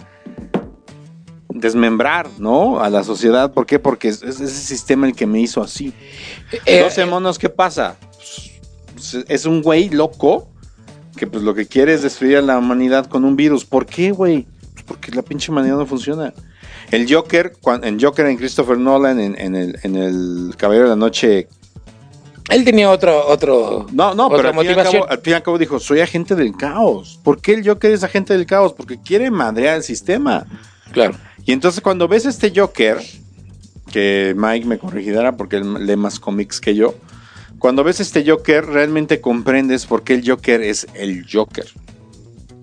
desmembrar, ¿no? A la sociedad. ¿Por qué? Porque es, es ese sistema el que me hizo así. Eh, 12 monos, ¿qué pasa? Pues, Es un güey loco que pues lo que quiere es destruir a la humanidad con un virus. ¿Por qué, güey? Pues porque la pinche humanidad no funciona. El Joker, en Joker en Christopher Nolan, en, en el, en el Caballero de la Noche Él tenía otro, otro. no, no, pero al fin, y al motivación. cabo, al fin y al cabo dijo, soy agente del caos. ¿Por qué el Joker es agente del caos? Porque quiere madrear el sistema. Claro. Y entonces cuando ves este Joker, que Mike me corregirá porque él lee más cómics que yo, cuando ves este Joker realmente comprendes por qué el Joker es el Joker.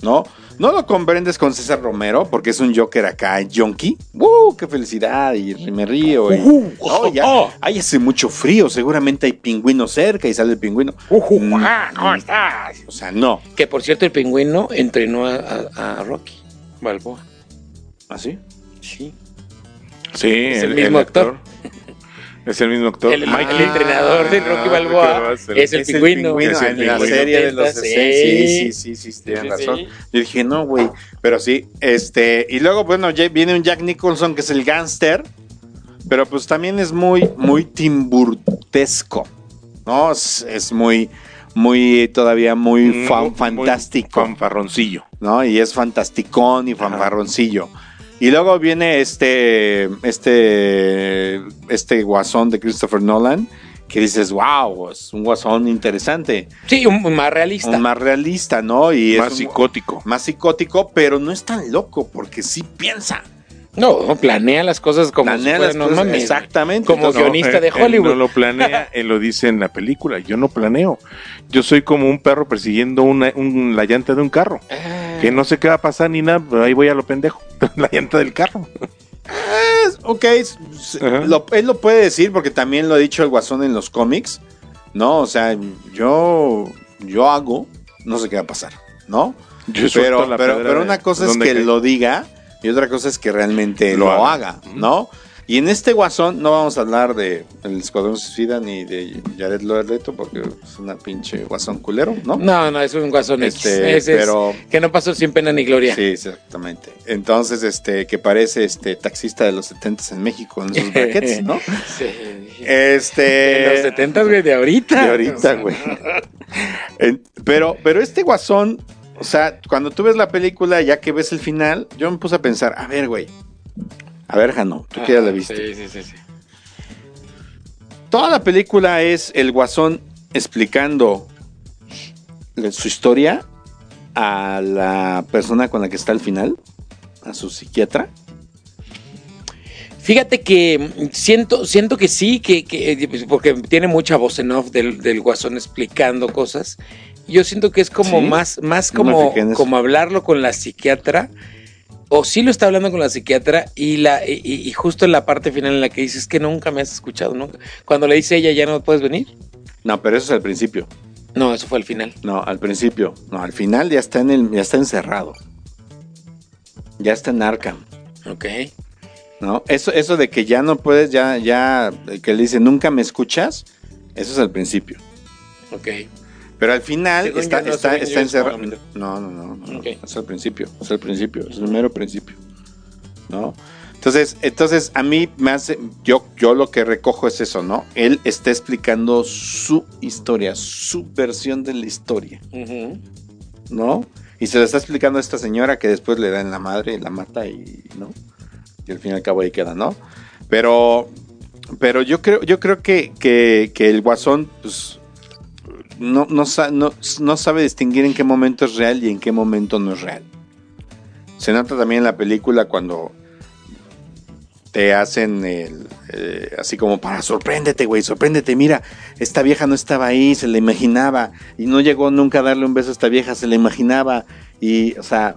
¿No? No lo comprendes con César Romero porque es un Joker acá, junkie. ¡Uh! ¡Qué felicidad! Y me río. y- Uh, No, ya, oh. ay, hace mucho frío, seguramente hay pingüinos cerca y sale el pingüino. Ujú, Mm, ah, ¿Cómo estás? O sea, no. Que por cierto, el pingüino entrenó a, a- a Rocky Balboa. ¿Así? Sí. Sí, Es el mismo actor. Es el mismo actor. El, el Ah, entrenador de Rocky Balboa es el- es el pingüino. Es el en la pingüino. serie de los Sí. 60. Sí, sí, sí, sí, Sí, sí, razón. Yo dije, no, güey. Pero sí, este. Y luego, bueno, viene un Jack Nicholson que es el gángster. Pero pues también es muy, muy timburtesco. ¿No? Es, es muy, muy, todavía muy Mm, fan- muy fantástico. Fanfarroncillo. ¿no? Y es fantasticón y fanfarroncillo. Y luego viene este, este, este guasón de Christopher Nolan, que dices, wow, es un guasón interesante, Sí, un, un más realista. un más realista, ¿no? Y Más es un- psicótico. más psicótico, pero no es tan loco, porque sí piensa. No, no, planea las cosas como Planea si las no cosas- mames. exactamente. Como Entonces, guionista de él- él Hollywood. no lo planea, él lo dice en la película. Yo no planeo. Yo soy como un perro persiguiendo una, un- la llanta de un carro. Ah, Que no sé qué va a pasar ni nada, pero ahí voy a lo pendejo. la llanta del carro. ok, lo- él lo puede decir porque también lo ha dicho el guasón en los cómics, ¿no? O sea, yo, yo hago, no sé qué va a pasar, ¿no? Yo pero, pero, pero una cosa es ¿dónde que lo diga y otra cosa es que realmente Lo lo, haga. haga, ¿no? Y en este guasón no vamos a hablar de El Escuadrón Suicida ni de Jared Leto porque es una pinche guasón culero, ¿no? No, no, es un guasón X. Este, es- pero- que no pasó sin pena ni gloria. Sí, exactamente. Entonces, este, que parece este taxista de los 70 en México en sus brackets, ¿no? Sí. Este. En los 70 güey, de ahorita. De ahorita, güey. Pero, pero este guasón, o sea, cuando tú ves la película, ya que ves el final, yo me puse a pensar, a ver, güey. A ver, Jano, tú que ya la viste. Sí, sí, sí. sí. Toda la película es el guasón explicando su historia a la persona con la que está al final, a su psiquiatra. Fíjate que siento, siento que sí, que, que, eh, porque tiene mucha voz en off del, del guasón explicando cosas, yo siento que es como ¿Sí? más, más como, como hablarlo con la psiquiatra. O sí lo está hablando con la psiquiatra y la y, y justo en la parte final en la que dices que nunca me has escuchado, nunca. Cuando le dice ella, ya no puedes venir. No, pero eso es al principio. No, eso fue al final. No, al principio. No, al final ya está en el, ya está encerrado. Ya está en Arkham. Ok. ¿No? Eso, eso de que ya no puedes, ya, ya, que le dice nunca me escuchas, eso es al principio. Ok. Pero al final Según está, no, está, está encerrado. No, no, no, no, Ok. Es al principio, es al principio, es el mero principio. ¿No? Entonces, entonces a mí me hace, yo, yo lo que recojo es eso, ¿no? Él está explicando su historia, su versión de la historia. ¿no? Y se lo está explicando a esta señora que después le da en la madre, la mata y, ¿no? Y al fin y al cabo ahí queda, ¿no? Pero, pero yo creo, yo creo que, que, que el guasón, pues, no, no, no, no sabe distinguir en qué momento es real y en qué momento no es real. Se nota también en la película cuando te hacen el, eh, así como para sorpréndete, güey, sorpréndete, mira, esta vieja no estaba ahí, se la imaginaba y no llegó nunca a darle un beso a esta vieja, se la imaginaba y, o sea,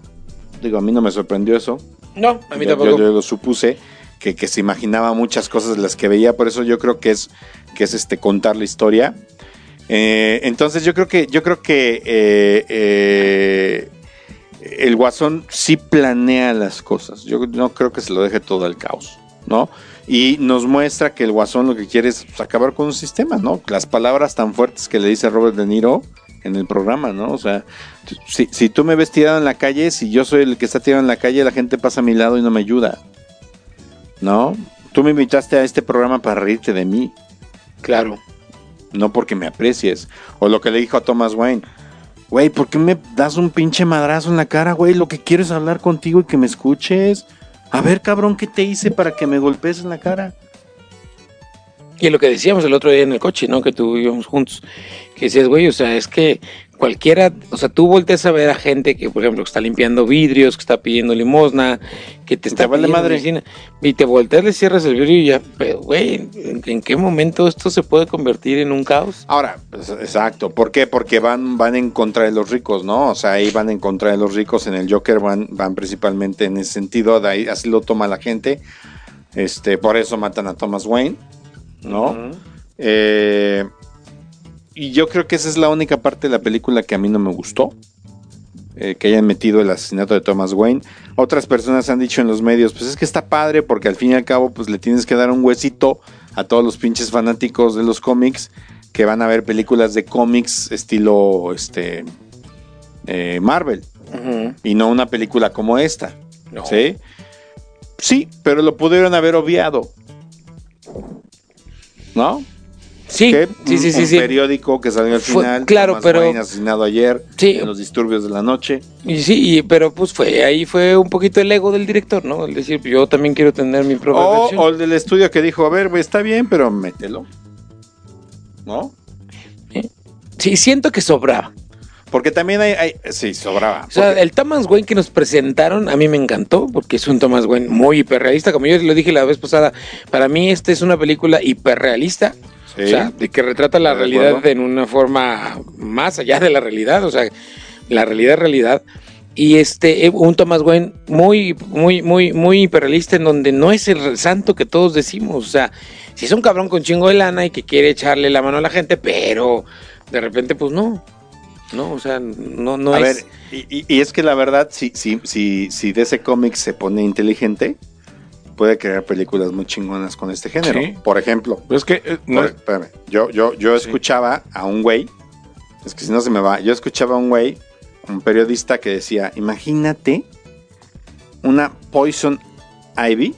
digo, a mí no me sorprendió eso, No, a mí yo, tampoco. yo- yo lo supuse que, que se imaginaba muchas cosas de las que veía, por eso yo creo que es que es este contar la historia. Eh, entonces yo creo que yo creo que eh, eh, el guasón sí planea las cosas. Yo no creo que se lo deje todo al caos, ¿no? Y nos muestra que el guasón lo que quiere es pues, acabar con un sistema, ¿no? Las palabras tan fuertes que le dice Robert De Niro en el programa, ¿no? O sea, si, si tú me ves tirado en la calle, si yo soy el que está tirado en la calle, la gente pasa a mi lado y no me ayuda. ¿No? Tú me invitaste a este programa para reírte de mí, Claro. No porque me aprecies. O lo que le dijo a Thomas Wayne. Güey, ¿por qué me das un pinche madrazo en la cara, güey? Lo que quiero es hablar contigo y que me escuches. A ver, cabrón, ¿qué te hice para que me golpees en la cara? Y lo que decíamos el otro día en el coche, ¿no? Que tú juntos. Que decías, güey, o sea, es que cualquiera, o sea, tú volteas a ver a gente que, por ejemplo, que está limpiando vidrios, que está pidiendo limosna, que te está vale pidiendo madre. medicina, y te volteas, le cierras el vidrio y ya, pero, güey, ¿en, qué momento esto se puede convertir en un caos? Ahora, pues, exacto. ¿Por qué? Porque van, van en contra de los ricos, ¿no? O sea, ahí van en contra de los ricos. En el Joker van, van principalmente en ese sentido. De ahí, así lo toma la gente. Este, por eso matan a Thomas Wayne, ¿no? Eh, y yo creo que esa es la única parte de la película que a mí no me gustó. eh, que hayan metido el asesinato de Thomas Wayne. Otras personas han dicho en los medios, pues es que está padre porque al fin y al cabo pues le tienes que dar un huesito a todos los pinches fanáticos de los cómics que van a ver películas de cómics estilo este eh, Marvel y no una película como esta. No. ¿Sí? Sí, pero lo pudieron haber obviado. ¿No? Sí, que sí, sí, sí, un sí. periódico que salió al Fue- final. claro, pero- asesinado ayer Sí. en los disturbios de la noche. Y sí, y- pero pues fue, ahí fue un poquito el ego del director, ¿no? El decir, yo también quiero tener mi propia O, versión. o el del estudio que dijo, a ver, está bien, pero mételo. ¿No? Sí, siento que sobraba. Porque también hay, hay- sí, sobraba. O sea, el Thomas Wayne que nos presentaron a mí me encantó porque es un Thomas Wayne muy hiperrealista. Como yo lo dije la vez pasada, para mí esta es una película hiperrealista. Sí. O sea, de que retrata la de realidad en una forma más allá de la realidad. O sea, la realidad es realidad. Y este, eh, un Thomas Wayne muy, muy, muy, muy hiperrealista en donde no es el santo que todos decimos. O sea, si es un cabrón con chingo de lana y que quiere echarle la mano a la gente, pero de repente, pues no. No, o sea, no, no a es. ver, y, y- es que la verdad, si, si, si, si DC Comics se pone inteligente, puede crear películas muy chingonas con este género. Sí. Por ejemplo, Pero es que eh, no- Por- espérame, yo, yo, yo Sí. escuchaba a un güey, es que si no se me va, yo escuchaba a un güey, un periodista que decía, imagínate una Poison Ivy,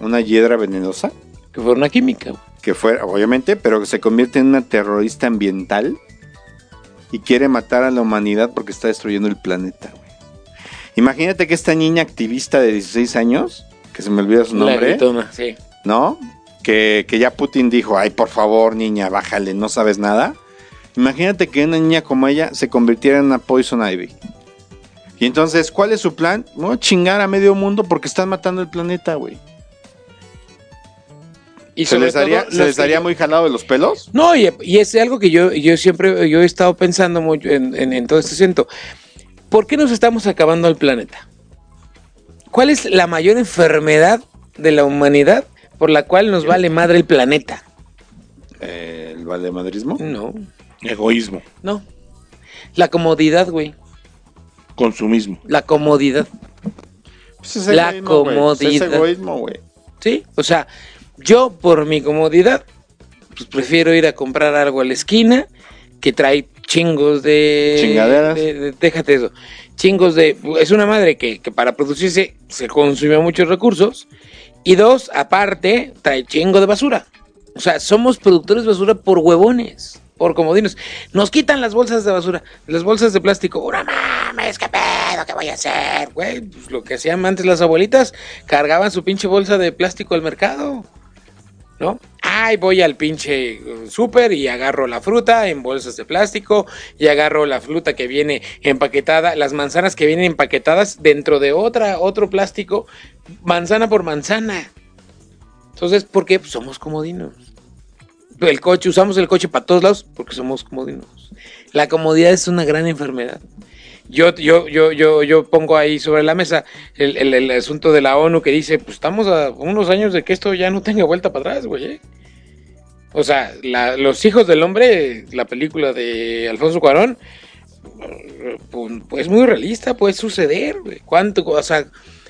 una hiedra venenosa, que fue una química. que fuera, obviamente, pero que se convierte en una terrorista ambiental y quiere matar a la humanidad porque está destruyendo el planeta. güey. Imagínate que esta niña activista de 16 años, que se me olvida su La nombre, gritona, sí. ¿no? Que, que ya Putin dijo, ay, por favor, niña, bájale, no sabes nada. Imagínate que una niña como ella se convirtiera en una Poison Ivy. Y entonces, ¿cuál es su plan? No, chingar a medio mundo porque están matando el planeta, güey. Y ¿Se les haría, todo ¿se los les que haría yo- muy jalado de los pelos? No, y, y es algo que yo, yo siempre yo he estado pensando mucho en, en- en todo este asunto. ¿Por qué nos estamos acabando al planeta? ¿Cuál es la mayor enfermedad de la humanidad por la cual nos vale madre el planeta? ¿El valemadrismo? No, Egoísmo, no. La comodidad, güey. consumismo. La comodidad. Pues es La egoísmo. Pues Es comodidad. egoísmo, güey. ¿Sí? O sea, yo por mi comodidad, pues prefiero ir a comprar algo a la esquina que trae chingos de... Chingaderas. de- de- déjate eso. Chingos de... Es una madre que, que para producirse se consume muchos recursos. Y dos, aparte, trae chingo de basura. O sea, somos productores de basura por huevones, por comodinos. Nos quitan las bolsas de basura, las bolsas de plástico. ¡Una mames! ¿Qué pedo? ¿Qué voy a hacer? Güey, pues lo que hacían antes las abuelitas, cargaban su pinche bolsa de plástico al mercado. ¿No? Ay, voy al pinche uh, súper y agarro la fruta en bolsas de plástico y agarro la fruta que viene empaquetada, las manzanas que vienen empaquetadas dentro de otra, otro plástico, manzana por manzana. Entonces, ¿por qué? Pues somos comodinos. El coche, usamos el coche para todos lados porque somos comodinos. La comodidad es una gran enfermedad. Yo, yo, yo, yo, yo pongo ahí sobre la mesa el, asunto de la ONU que dice, pues estamos a unos años de que esto ya no tenga vuelta para atrás, güey. ¿eh? O sea, la- Los hijos del hombre, la película de Alfonso Cuarón, pues, pues muy realista, puede suceder. ¿Cuánto, o sea,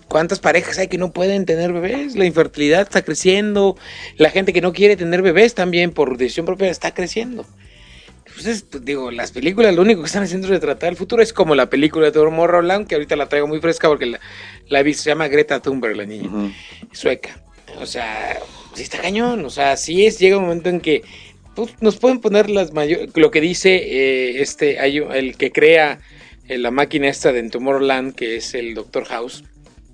¿Cuántas parejas hay que no pueden tener bebés? La infertilidad está creciendo. La gente que no quiere tener bebés también por decisión propia está creciendo. Entonces, pues, digo, las películas lo único que están haciendo es retratar el futuro. Es como la película de Tomorrowland, que ahorita la traigo muy fresca porque la, la he visto. Se llama Greta Thunberg, la niña. Sueca. O sea, sí está cañón. O sea, sí es, llega un momento en que pues, nos pueden poner las mayores... Lo que dice eh, este, el que crea eh, la máquina esta de Tomorrowland, que es el Doctor House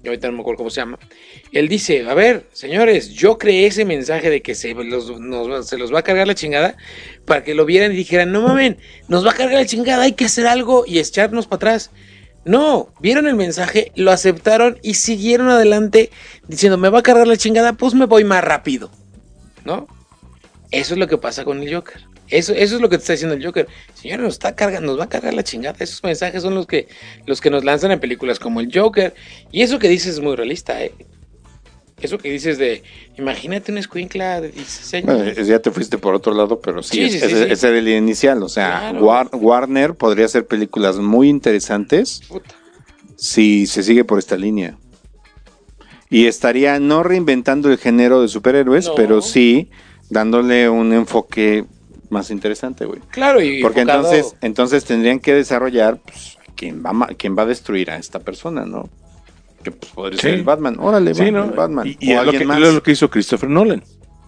yo ahorita no me acuerdo cómo se llama, él dice, a ver, señores, yo creé ese mensaje de que se los, nos- se los va a cargar la chingada para que lo vieran y dijeran, no mamen, nos va a cargar la chingada, hay que hacer algo y echarnos para atrás. No, vieron el mensaje, lo aceptaron y siguieron adelante diciendo, me va a cargar la chingada, pues me voy más rápido, ¿no? Eso es lo que pasa con el Joker. Eso, es lo que te está diciendo el Joker. Señor, nos está cargando, nos va a cargar la chingada. Esos mensajes son los que, los que nos lanzan en películas como el Joker. Y eso que dices es muy realista, ¿eh? Eso que dices de, imagínate una escuincla de 16 años. Bueno, ya te fuiste por otro lado, pero sí, Sí, es- sí, sí, ese, ese era el inicial. O sea, Claro. War- Warner podría hacer películas muy interesantes Puta. si se sigue por esta línea. Y estaría no reinventando el género de superhéroes, No. pero sí dándole un enfoque más interesante, güey. Claro, y Porque enfocado- entonces, entonces tendrían que desarrollar pues, quién va, quién va a destruir a esta persona, ¿no? Que pues, podría ser el Batman. Órale, Sí, va, ¿no? el Batman. Y, y es lo que, más. es lo que hizo Christopher Nolan,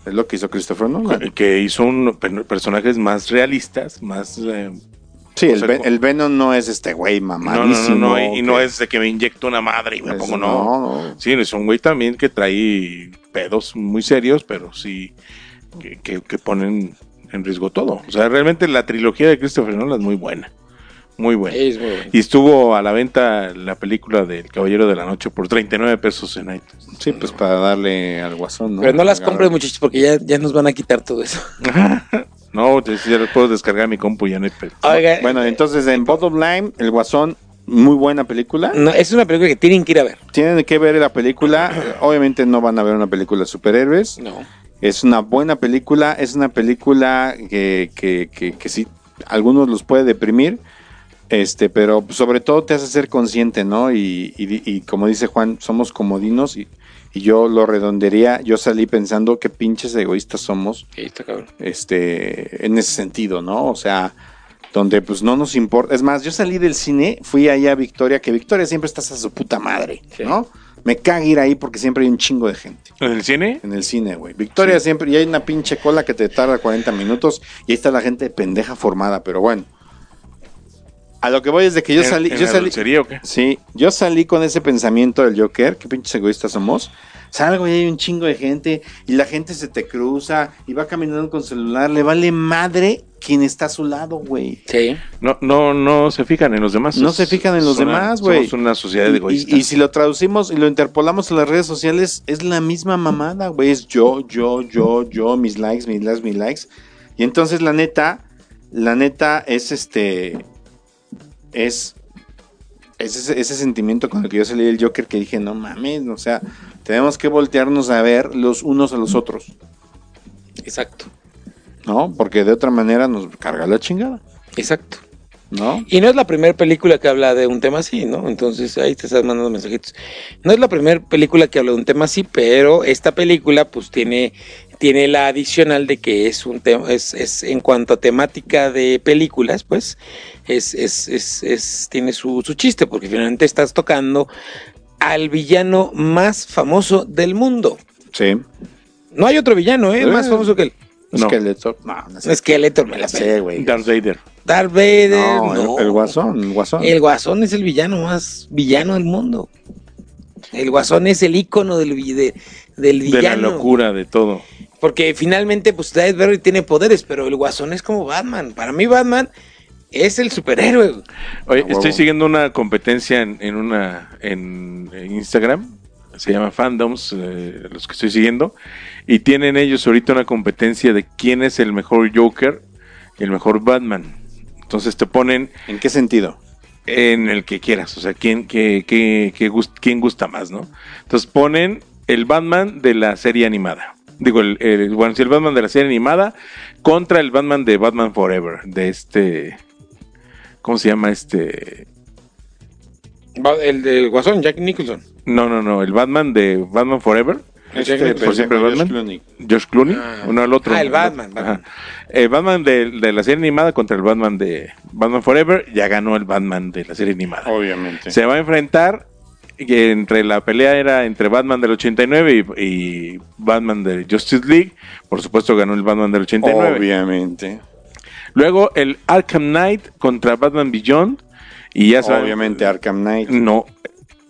Es lo que hizo Christopher Nolan. que hizo un, per- personajes más realistas, más... eh, Sí, el, sea, Ve- como- el Venom no es este güey no, no, no, mamadísimo. no, y, y no es de que me inyecto una madre y me es- pongo, no. no, no. Sí, es un güey también que trae pedos muy serios, pero sí que, que- que ponen en riesgo todo. O sea, realmente la trilogía de Christopher Nolan es muy buena. Muy buena. Es muy bueno. Y estuvo a la venta la película del Caballero de la Noche por 39 pesos en iTunes. Sí, pues para darle al guasón, ¿no? Pero no las compren, muchachos, porque ya, ya nos van a quitar todo eso. no, ya ya lo puedo descargar mi compu, ya no hay. Oiga, Bueno, entonces en Bottom Line, El Guasón, muy buena película. no, es una película que tienen que ir a ver. Tienen que ver la película. Obviamente no van a ver una película de superhéroes. No. Es una buena película. Es una película que, que, que, que sí, algunos los puede deprimir. Este, pero sobre todo te hace ser consciente, ¿no? Y, y- y como dice Juan, somos comodinos y, y yo lo redondearía. Yo salí pensando qué pinches egoístas somos Ahí está cabrón. este, en ese sentido, ¿no? O sea, donde pues no nos importa. Es más, yo salí del cine, fui allá a Victoria, que Victoria siempre estás a su puta madre, Sí. ¿no? Me caga ir ahí porque siempre hay un chingo de gente ¿En el cine? en el cine, güey. Victoria siempre, y hay una pinche cola que te tarda 40 minutos y ahí está la gente pendeja formada, pero bueno. A lo que voy es de que yo ¿En- salí, en yo la salí, dulcería o qué? Sí, yo salí con ese pensamiento del Joker, qué pinches egoístas somos. Salgo y hay un chingo de gente y la gente se te cruza y va caminando con celular, le vale madre quien está a su lado, güey. Sí. No, no, no se fijan en los demás. No se fijan en los una- demás, güey. Somos una sociedad Y- egoísta. Y, y si lo traducimos y lo interpolamos en las redes sociales, es la misma mamada, güey. Es yo, yo, yo, yo, mis likes, mis likes, mis likes. Y entonces la neta, la neta es este, es, es ese, ese sentimiento con el que yo salí del Joker que dije, no mames, o sea, tenemos que voltearnos a ver los unos a los otros, Exacto. ¿no? Porque de otra manera nos carga la chingada, Exacto. ¿no? Y no es la primera película que habla de un tema así, ¿no? Entonces ahí te estás mandando mensajitos. No es la primera película que habla de un tema así, pero esta película pues tiene, tiene la adicional de que es un tema, es, es en cuanto a temática de películas, pues, es, es, es, es- tiene su, su chiste, porque finalmente estás tocando al villano más famoso del mundo. Sí. No hay otro villano, ¿eh? Eh. Más famoso que él. No. Skeletor. No, no sé. Skeletor me la Sí, sé, güey. Darth Vader. Darth Vader, No, no. El, el guasón, el guasón. El guasón es el villano más villano del mundo. El guasón es el icono del, de- del De la locura, de todo. Porque finalmente, pues Darth Vader tiene poderes, pero el guasón es como Batman. Para mí, Batman es el superhéroe. Oye, estoy siguiendo una competencia en, en una en, en Instagram. Se llama Fandoms, eh, los que estoy siguiendo. Y tienen ellos ahorita una competencia de quién es el mejor Joker y el mejor Batman. Entonces te ponen ¿En qué sentido? en el que quieras, o sea, quién, qué, qué- qué gust- quién gusta más, ¿no? Entonces ponen el Batman de la serie animada. Digo, el, el- bueno, sí, el Batman de la serie animada contra el Batman de Batman Forever, de este... ¿Cómo se llama este? El del guasón, Jack Nicholson. No, no, no, el Batman de Batman Forever. Este, por pendejo, siempre Batman. Clooney. George Clooney, Ah. uno al otro. Ah, el Batman. El Batman de, de la serie animada contra el Batman de Batman Forever, ya ganó el Batman de la serie animada. Obviamente. Se va a enfrentar, que entre la pelea era entre Batman del 89 y, y Batman de Justice League. Por supuesto ganó el Batman del 89. Obviamente. Luego el Arkham Knight contra Batman Beyond. Y ya saben, Obviamente Arkham Knight. no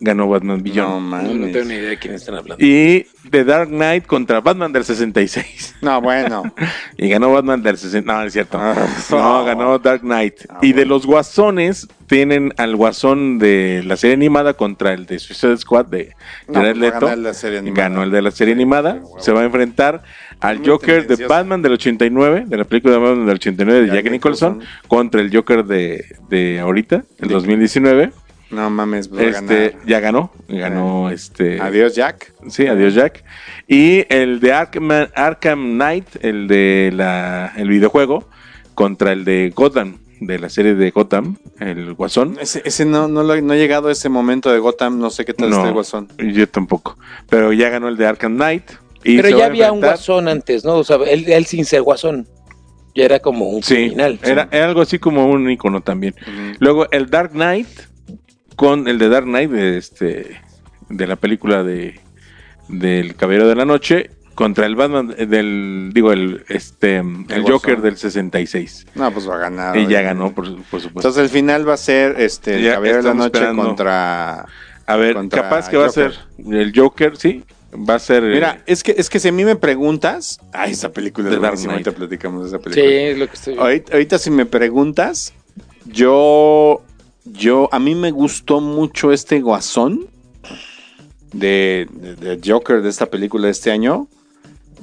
ganó Batman No Beyond. No, mames. no tengo ni idea de quién están hablando. Y The Dark Knight contra Batman del 66. No, bueno. Y ganó Batman del 60. No, es cierto. Ah, no, no. ganó Dark Knight. Ah, y de bueno. los guasones, tienen al guasón de la serie animada contra el de Suicide Squad de No, Jared Leto. serie animada. Ganó el de la serie animada. Se va a enfrentar al Muy Joker de. Batman del 89, de la película de Batman del 89 de Jack Jack Nicholson, Nicholson. contra el Joker de, de ahorita, el De- 2019. No mames, a Este, ganar. ya ganó. Ganó este. Adiós, Jack. Sí, adiós Jack. Y el de Arkham, Arkham Knight, el de la, el videojuego, contra el de Gotham, de la serie de Gotham, el Guasón. Ese, ese no, no, lo- no ha llegado a ese momento de Gotham. No sé qué tal está el guasón. yo tampoco. Pero ya ganó el de Arkham Knight. y Pero ya había un guasón antes, ¿no? O sea, él, él sin ser guasón. Ya era como un Sí, criminal. era, era algo así como un icono también. Luego el Dark Knight, con el de Dark Knight, de, este, de la película de del Caballero de la Noche, contra el Batman del, digo, el, este, el, Guasón. Joker del 66. No, pues va a ganar. Y ya ganó, por, por supuesto. Entonces el final va a ser este, el Ya Caballero de la Noche esperando. contra... a ver, contra capaz que va Joker. a ser el Joker, sí. Va a ser. eh, Mira, es que, es que si a mí me preguntas... Ay, esa película es Dark. Knight. Ahorita platicamos de esa Sí, película. es lo que estoy viendo. Ahorita, ahorita si me preguntas, yo, yo, a mí me gustó mucho este guasón de, de- de Joker de esta película de este año,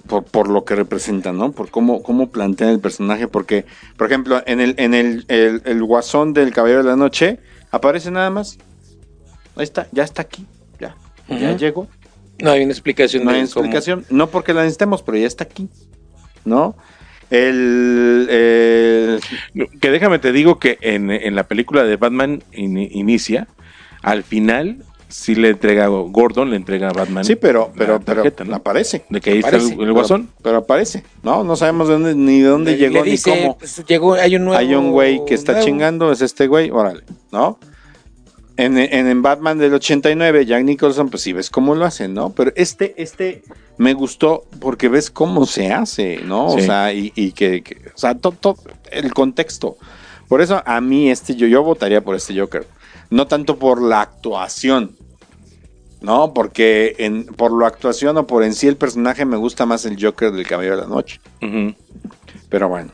por, por lo que representa, ¿no? Por cómo, cómo plantean el personaje, porque, por ejemplo, en el, en el, el, el guasón del Caballero de la Noche, aparece nada más. Ahí está, ya está aquí, ya, ya llegó. No hay una explicación. No hay cómo- explicación, no porque la necesitemos, pero ya está aquí, ¿no? El, el- Que déjame te digo que en, en la película de Batman in- inicia, al final sí le entrega Gordon, le entrega a Batman. Sí, pero, pero, la pero tarjeta, ¿no? aparece. De que ahí está el, el guasón. Pero, pero aparece, ¿no? No sabemos de dónde, ni de dónde Le- llegó le ni cómo. pues, llegó, hay un nuevo. Hay un güey que está nuevo. chingando, es este güey, órale, ¿no? En, en, en Batman del 89, Jack Nicholson, pues sí ves cómo lo hacen, ¿no? Pero este, este me gustó porque ves cómo se hace, ¿no? O sea, y, y que, que- o sea, todo, todo el contexto. Por eso a mí este, yo, yo votaría por este Joker. No tanto por la actuación, ¿no? Porque en, por la actuación o por en sí el personaje me gusta más el Joker del Caballero de la Noche. Pero bueno.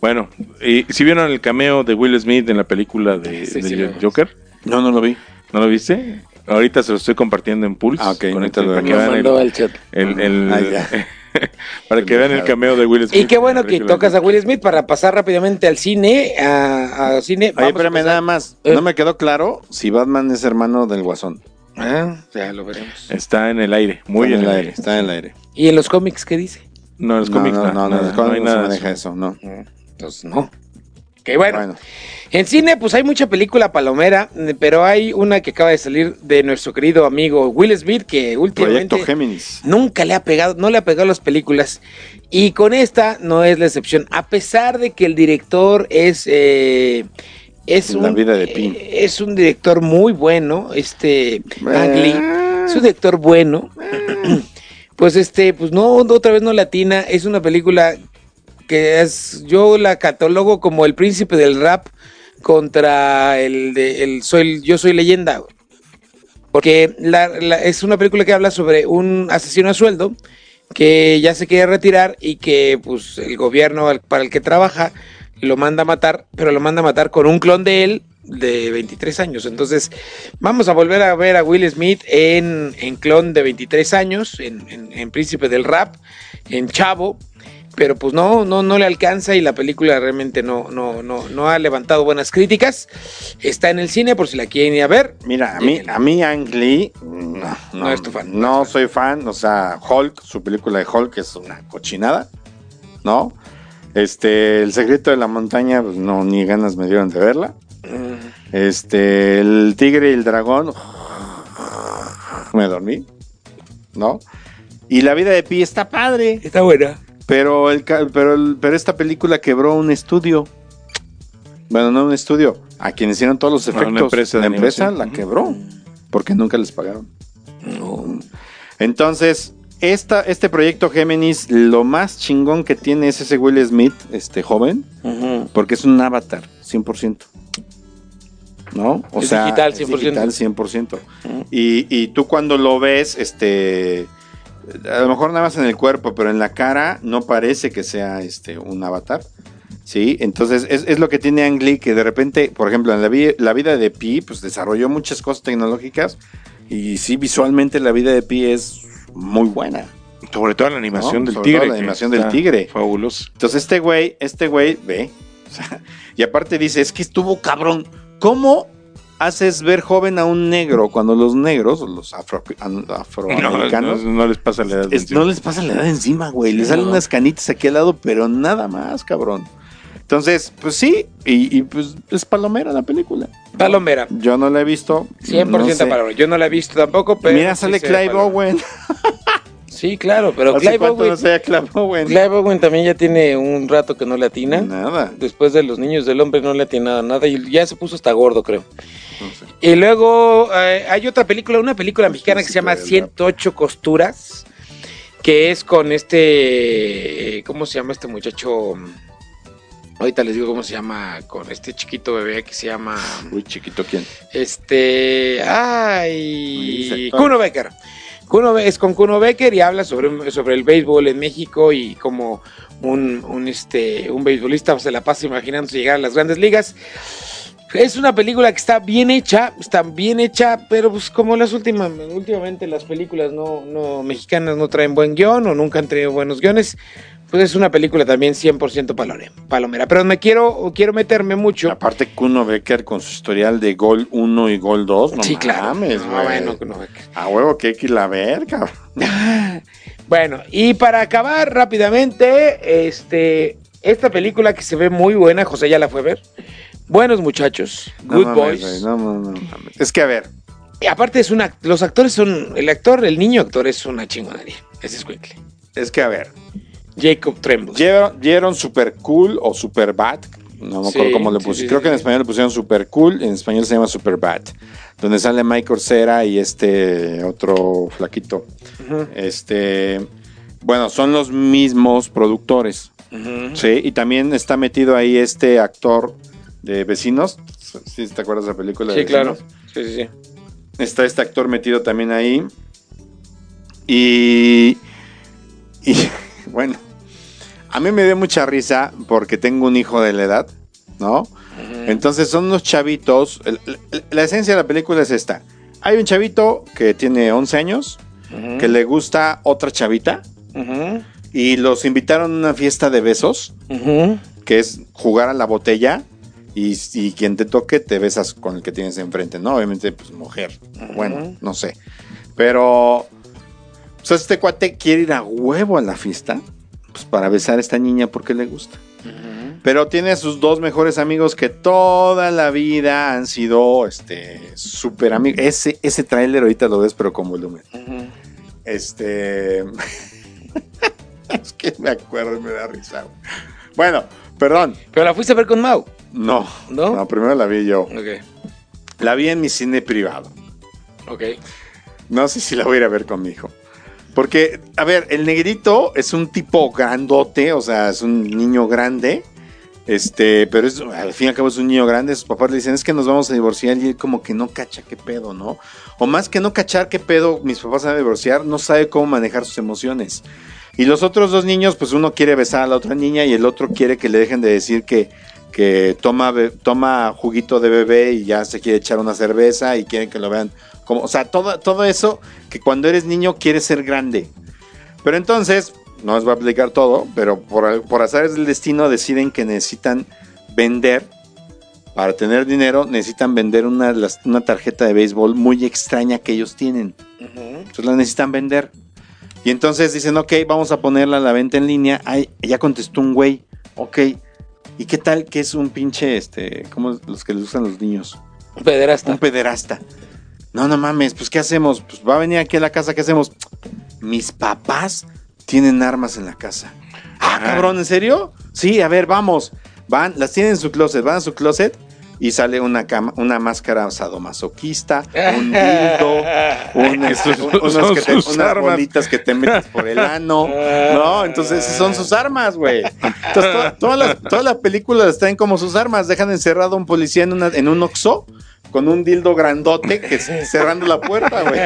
Bueno, y si vieron el cameo de Will Smith en la película de, Sí, de sí, lo- Joker, No, no lo vi. ¿no lo viste? Ahorita se lo estoy compartiendo en Pulse. Ah, ok, con ahorita el- lo para que Nos vean mandó el, al chat. el- el- Ah, para que vean el cameo de Will Smith. Y qué bueno que tocas a Will Smith para pasar rápidamente al cine. A, a cine. Oye, espérame, nada más. Eh. No me quedó claro si Batman es hermano del Guasón. Ah, ya lo veremos. Está en el aire, muy está en el aire. Está en el aire. ¿Y en los cómics qué dice? No, en los No, cómics no, no, no, no, no hay no se nada de maneja eso. eso, no. Entonces, no. Bueno. Bueno. En cine, pues hay mucha película palomera, pero hay una que acaba de salir de nuestro querido amigo Will Smith, que últimamente Proyecto Géminis. nunca le ha pegado, no le ha pegado las películas. Y con esta no es la excepción. A pesar de que el director es. eh, es La un, vida de Pi. eh, es un director muy bueno, este. Eh. Es un director bueno. Pues este, pues no, otra vez no latina. Es una película que es, yo la catalogo como el príncipe del rap contra el de el soy yo soy leyenda. Porque la- es una película que habla sobre un asesino a sueldo que ya se quiere retirar y que pues el gobierno para el que trabaja lo manda a matar, pero lo manda a matar con un clon de él de 23 años. Entonces vamos a volver a ver a Will Smith en, en clon de 23 años, en- en Príncipe del Rap, en Chavo. Pero pues no, no, no le alcanza y la película realmente no, no, no, no ha levantado buenas críticas. Está en el cine por si la quieren ir a ver. Mira, a mí, a mí Ang Lee, no, no, No es tu fan. No soy fan, o sea, Hulk, su película de Hulk es una cochinada, ¿no? Este, El secreto de la montaña, pues no, ni ganas me dieron de verla. Este, El tigre y el dragón, me dormí, ¿no? Y la vida de Pi está padre, Está buena. Pero, el, pero, el- pero esta película quebró un estudio. Bueno, no un estudio, a quien hicieron todos los efectos. empresa la empresa la quebró porque nunca les pagaron. No. Entonces, esta, este proyecto Géminis, lo más chingón que tiene es ese Will Smith, este joven, porque es un avatar, 100%. ¿No? O Es sea, digital, es 100%. digital, 100%. Y, y tú cuando lo ves, este, a lo mejor nada más en el cuerpo, pero en la cara no parece que sea este, un avatar. Sí, entonces es, es lo que tiene Ang Lee, que de repente, por ejemplo, en la, vi- la vida de Pi, pues desarrolló muchas cosas tecnológicas y sí, visualmente la vida de Pi es muy buena. Sobre todo la animación No, del sobre tigre. todo la animación del tigre. Fabuloso. Entonces este güey, este güey, ve, o sea, y aparte dice, es que estuvo cabrón, ¿cómo haces ver joven a un negro cuando los negros, o los afro- an- No, afroamericanos, no, no les pasa la edad. es- no les pasa la edad encima, güey, les Sí, salen no. unas canitas aquí al lado, pero nada más, cabrón. Entonces, pues sí, y, y, pues es palomera la película. Palomera. Yo no la he visto. 100% no sé. palomera. Yo no la he visto tampoco, pero. Mira, sí sale ve Clive. Owen. Sí, claro, pero ¿Hace Clive Owen. no sea Clive Owen? Clive Owen también ya tiene un rato que no le atina. Nada. Después de los niños del hombre no le atina nada y ya se puso hasta gordo, creo. No sé. Y luego eh, hay otra película, una película mexicana que se llama del rap. 108 costuras, que es con este, ¿cómo se llama este muchacho? Ahorita les digo cómo se llama, con este chiquito bebé que se llama, Uy, chiquito, ¿quién? este, ay, Kuno Becker. Kuno es con Kuno Becker y habla sobre, sobre el béisbol en México y como un, un, este, un beisbolista se la pasa imaginándose llegar a las grandes ligas. Es una película que está bien hecha, está bien hecha, pero pues como las últimas, últimamente las películas no, no mexicanas no traen buen guion o nunca han traído buenos guiones, pues es una película también 100% palomera, palomera. Pero me quiero, quiero meterme mucho. Aparte, Kuno Becker con su historial de gol 1 y gol 2. No sí, claro. mames, No, bueno, Kuno Becker. A huevo que hay que ir a ver, cabrón. Bueno, y para acabar rápidamente, este, esta película que se ve muy buena, José ya la fue a ver. Buenos muchachos, Good Boys. no, no. Es que, a ver, Y aparte es una, los actores son, el actor, el niño actor es una chingonería. Ese es Quickly. es que, a ver. Jacob Tremblay. Dieron, dieron super cool o super bad. No me acuerdo Sí, cómo le sí, sí, Creo que en español le pusieron super cool. En español se llama super bad. Donde sale Michael Cera y este otro flaquito. Este. Bueno, son los mismos productores. Sí, y también está metido ahí este actor de Vecinos. ¿Sí te acuerdas de la película? de Sí, claro. Vecinos? Sí, sí, sí. Está este actor metido también ahí. Y. Y bueno, A mí me dio mucha risa porque tengo un hijo de la edad, ¿no? Entonces son unos chavitos. el- el- La esencia de la película es esta. Hay un chavito que tiene 11 años, que le gusta otra chavita, y los invitaron a una fiesta de besos, que es jugar a la botella, y, y quien te toque te besas con el que tienes enfrente, ¿no? Obviamente, pues mujer. Bueno, no sé. Pero, pues este cuate quiere ir a huevo a la fiesta, pues para besar a esta niña porque le gusta. Pero tiene a sus dos mejores amigos que toda la vida han sido este súper amigos. Ese, ese tráiler ahorita lo ves, pero con volumen. Este. es que me acuerdo y me da risa. Bueno, perdón. Pero la fuiste a ver con Mau. No, ¿No? no, primero la vi yo. Ok, La vi en mi cine privado. ok. No sé si la voy a ir a ver con mi hijo. Porque, a ver, el negrito es un tipo grandote, o sea, es un niño grande. Este, pero es, al fin y al cabo es un niño grande. Sus papás le dicen, es que nos vamos a divorciar. Y él como que no cacha qué pedo, ¿no? O más que no cachar qué pedo, mis papás van a divorciar, no sabe cómo manejar sus emociones. Y los otros dos niños, pues uno quiere besar a la otra niña y el otro quiere que le dejen de decir que, que toma, toma juguito de bebé y ya se quiere echar una cerveza y quieren que lo vean como, o sea, todo, todo eso que cuando eres niño quieres ser grande. Pero entonces, no les voy a explicar todo, pero por, por azares del destino deciden que necesitan vender, para tener dinero, necesitan vender una, una tarjeta de béisbol muy extraña que ellos tienen. Entonces la necesitan vender. Y entonces dicen, ok, vamos a ponerla a la venta en línea. Ay, ya contestó un güey. Ok. ¿Y qué tal que es un pinche, este, como los que les gustan los niños? Un pederasta. Un pederasta. No, no mames, pues ¿qué hacemos? Pues va a venir aquí a la casa, ¿qué hacemos? Mis papás tienen armas en la casa. Ah, cabrón, ¿en serio? Sí, a ver, vamos. Van, las tienen en su closet, van a su closet y sale una cama, una máscara sadomasoquista, un dildo, un- Esos un- son unos que te- sus unas armas. bolitas que te metes por el ano, ¿no? Entonces son sus armas, güey. Entonces to- todas las, todas las películas las traen como sus armas, dejan encerrado a un policía en, una, en un oxo con un dildo grandote que cerrando la puerta, güey.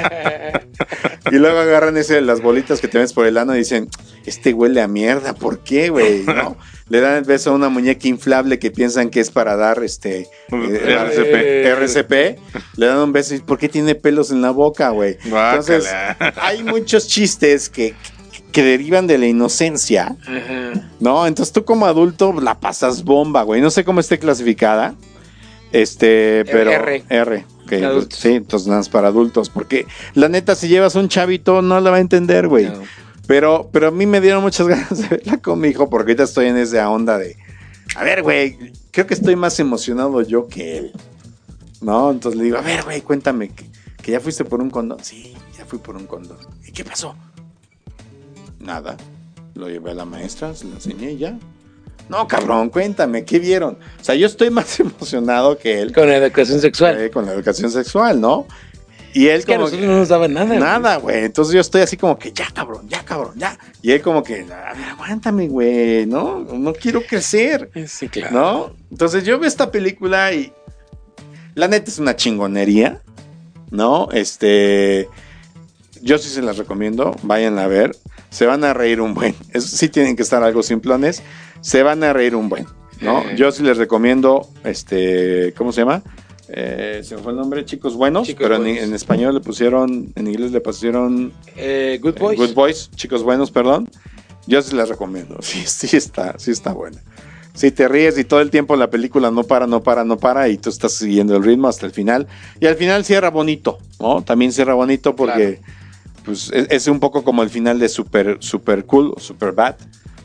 Y luego agarran ese, las bolitas que te metes por el ano y dicen, este huele a mierda, ¿por qué, güey? ¿No? Le dan el beso a una muñeca inflable que piensan que es para dar este eh, RCP. RCP. Le dan un beso y ¿por qué tiene pelos en la boca, güey? Entonces, hay muchos chistes que, que derivan de la inocencia, ¿no? Entonces tú como adulto la pasas bomba, güey. No sé cómo esté clasificada. Este, pero R. R. sí, entonces nada más para adultos. Porque la neta, si llevas un chavito, no la va a entender, güey. No. Pero, pero a mí me dieron muchas ganas de verla con mi hijo, porque ahorita estoy en esa onda de. A ver, güey, creo que estoy más emocionado yo que él. ¿No? Entonces le digo, a ver, güey, cuéntame, que, que ya fuiste por un condón. Sí, ya fui por un condón. ¿Y qué pasó? Nada. Lo llevé a la maestra, se lo enseñé y ya. No, cabrón, cuéntame, ¿qué vieron? O sea, yo estoy más emocionado que él Con educación sexual. eh, con la educación sexual, ¿no? Y él Es que como nosotros que- no nos daban nada. Nada, güey. Entonces yo estoy así como que ya, cabrón, ya, cabrón, ya. Y él como que, a ver, aguántame, güey, ¿no? No quiero crecer, Sí, claro. ¿no? Entonces yo veo esta película y la neta es una chingonería, ¿no? Este, yo sí se las recomiendo, vayan a ver. Se van a reír un buen. Eso sí tienen que estar algo simplones. Se van a reír un buen, ¿no? Eh. Yo sí les recomiendo, este, ¿cómo se llama? Eh, se me fue el nombre, Chicos Buenos, Chicos pero en, en español le pusieron, en inglés le pusieron Eh, Good Boys. Good Boys, Chicos Buenos, perdón. Yo sí las recomiendo. Sí, sí está, sí está buena. Si te ríes y todo el tiempo la película no para, no para, no para y tú estás siguiendo el ritmo hasta el final. Y al final cierra bonito, ¿no? También cierra bonito porque pues, es, es un poco como el final de Super, super Cool o Super Bad,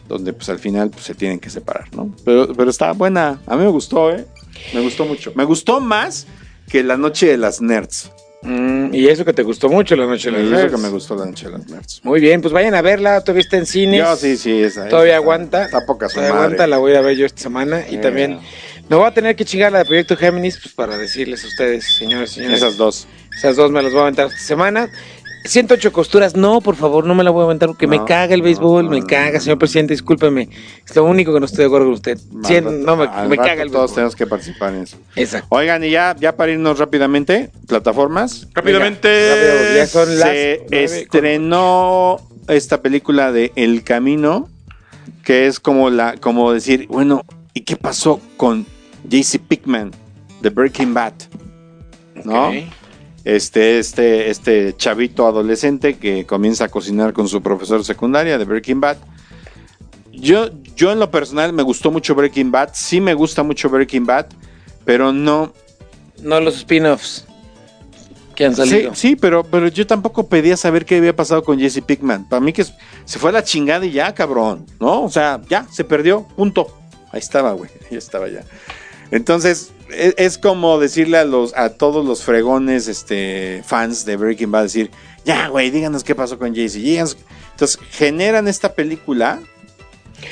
donde pues al final pues, se tienen que separar, ¿no? Pero, pero está buena. A mí me gustó, ¿eh? Me gustó mucho. Me gustó más que La Noche de las Nerds. Mm, y eso que te gustó mucho la noche de Y los eso Nerds. que me gustó La Noche de las Nerds. Muy bien, pues vayan a verla. Todavía está en cines. Yo sí, sí, esa. Todavía esa aguanta. Está poca Todavía madre. aguanta, la voy a ver yo esta semana. Y Eh. también me voy a tener que chingar la de Proyecto Géminis pues, para decirles a ustedes, señores, señores. Esas dos. Esas dos me las voy a aventar esta semana. 108 costuras, no, por favor, no me la voy a aventar porque me caga el béisbol, no, me caga, señor presidente, discúlpeme. Es lo único que no estoy de acuerdo con usted. Cien- Al rato- no, me, caga el Todos béisbol. tenemos que participar en eso. Exacto. Oigan, y ya, ya para irnos rápidamente, plataformas. Rápidamente. Rápido, ya son las Se nueve con- estrenó esta película de El Camino, que es como la, como decir, bueno, ¿y qué pasó con JC Pickman de Breaking Bad? ¿No? Este, este, este chavito adolescente que comienza a cocinar con su profesor secundaria de Breaking Bad. Yo, yo en lo personal me gustó mucho Breaking Bad, sí me gusta mucho Breaking Bad, pero no, No los spin-offs que han Sí, salido. sí, pero, pero yo tampoco pedía saber qué había pasado con Jesse Pickman. Para mí que se fue a la chingada y ya, cabrón, ¿no? O sea, ya, se perdió, punto. Ahí estaba, güey, ahí estaba ya. Entonces, es, es como decirle a los a todos los fregones este, fans de Breaking Bad, decir, ya, güey, díganos qué pasó con díganos". Entonces, generan esta película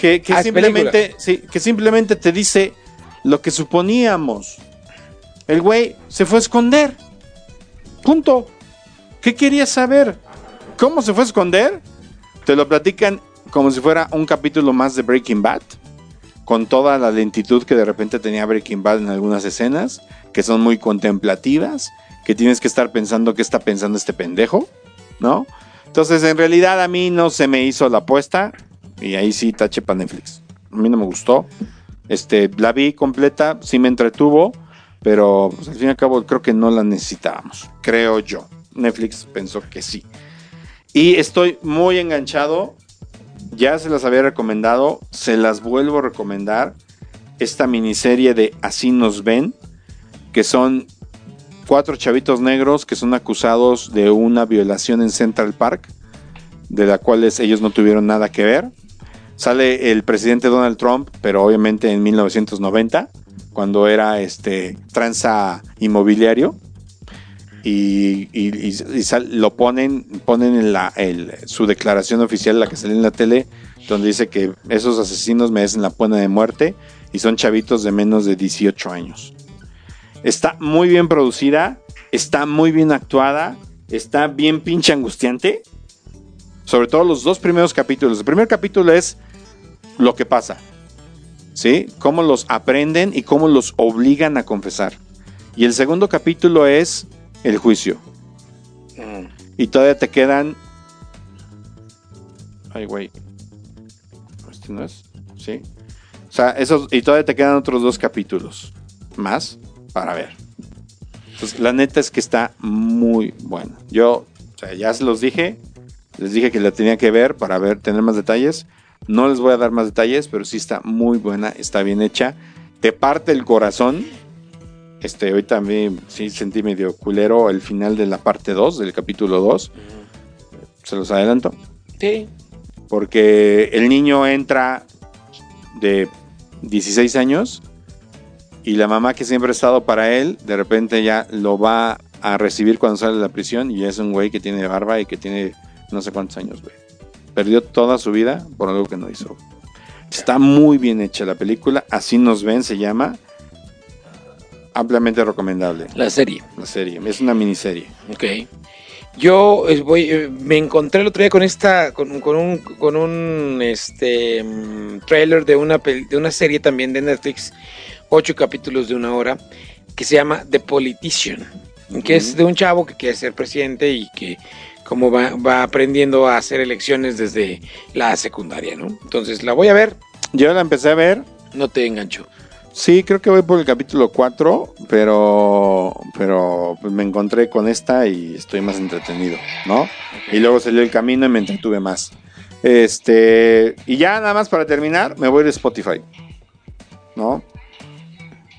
que, que Ah, simplemente, sí, que simplemente te dice lo que suponíamos. El güey se fue a esconder. Punto. ¿Qué querías saber? ¿Cómo se fue a esconder? Te lo platican como si fuera un capítulo más de Breaking Bad, con toda la lentitud que de repente tenía Breaking Bad en algunas escenas, que son muy contemplativas, que tienes que estar pensando qué está pensando este pendejo, ¿no? Entonces, en realidad a mí no se me hizo la apuesta, y ahí sí tache para Netflix. A mí no me gustó. Este, la vi completa, sí me entretuvo, pero pues, al fin y al cabo creo que no la necesitábamos, creo yo. Netflix pensó que sí. Y estoy muy enganchado. Ya se las había recomendado, se las vuelvo a recomendar. Esta miniserie de Así nos ven, que son cuatro chavitos negros que son acusados de una violación en Central Park, de la cual ellos no tuvieron nada que ver. Sale el presidente Donald Trump, pero obviamente en 1990, cuando era este tranza inmobiliario. Y, lo ponen, ponen en la, su declaración oficial, la que sale en la tele, donde dice que esos asesinos merecen la pena de muerte y son chavitos de menos de 18 años. Está muy bien producida, está muy bien actuada, está bien pinche angustiante. Sobre todo los dos primeros capítulos. El primer capítulo es lo que pasa. ¿Sí? Cómo los aprenden y cómo los obligan a confesar. Y el segundo capítulo es el juicio. Mm. Y todavía te quedan. Ay, güey. ¿Este no es? Sí. O sea, esos. Y todavía te quedan otros dos capítulos más para ver. Entonces, la neta es que está muy buena. Yo, o sea, ya se los dije. Les dije que la tenía que ver para ver, tener más detalles. No les voy a dar más detalles, pero sí está muy buena, está bien hecha. Te parte el corazón. Este, hoy también sí sentí medio culero el final de la parte 2, del capítulo 2. Se los adelanto. Sí. Porque el niño entra de 16 años y la mamá que siempre ha estado para él, de repente ya lo va a recibir cuando sale de la prisión y es un güey que tiene barba y que tiene no sé cuántos años, güey. Perdió toda su vida por algo que no hizo. Está muy bien hecha la película, así nos ven, se llama. Ampliamente recomendable La serie. la serie. Es una miniserie. Ok. Yo eh, voy, eh, me encontré el otro día con esta, con, con un, con un este mm, trailer de una de una serie también de Netflix, ocho capítulos de una hora, que se llama The Politician, que es de un chavo que quiere ser presidente y que como va, va aprendiendo a hacer elecciones desde la secundaria, ¿no? Entonces la voy a ver, Yo la empecé a ver. no te engancho. Sí, creo que voy por el capítulo 4, pero, pero me encontré con esta y estoy más entretenido, ¿no? Y luego salió el camino y me entretuve más. Este, y ya nada más para terminar, me voy de Spotify, ¿no?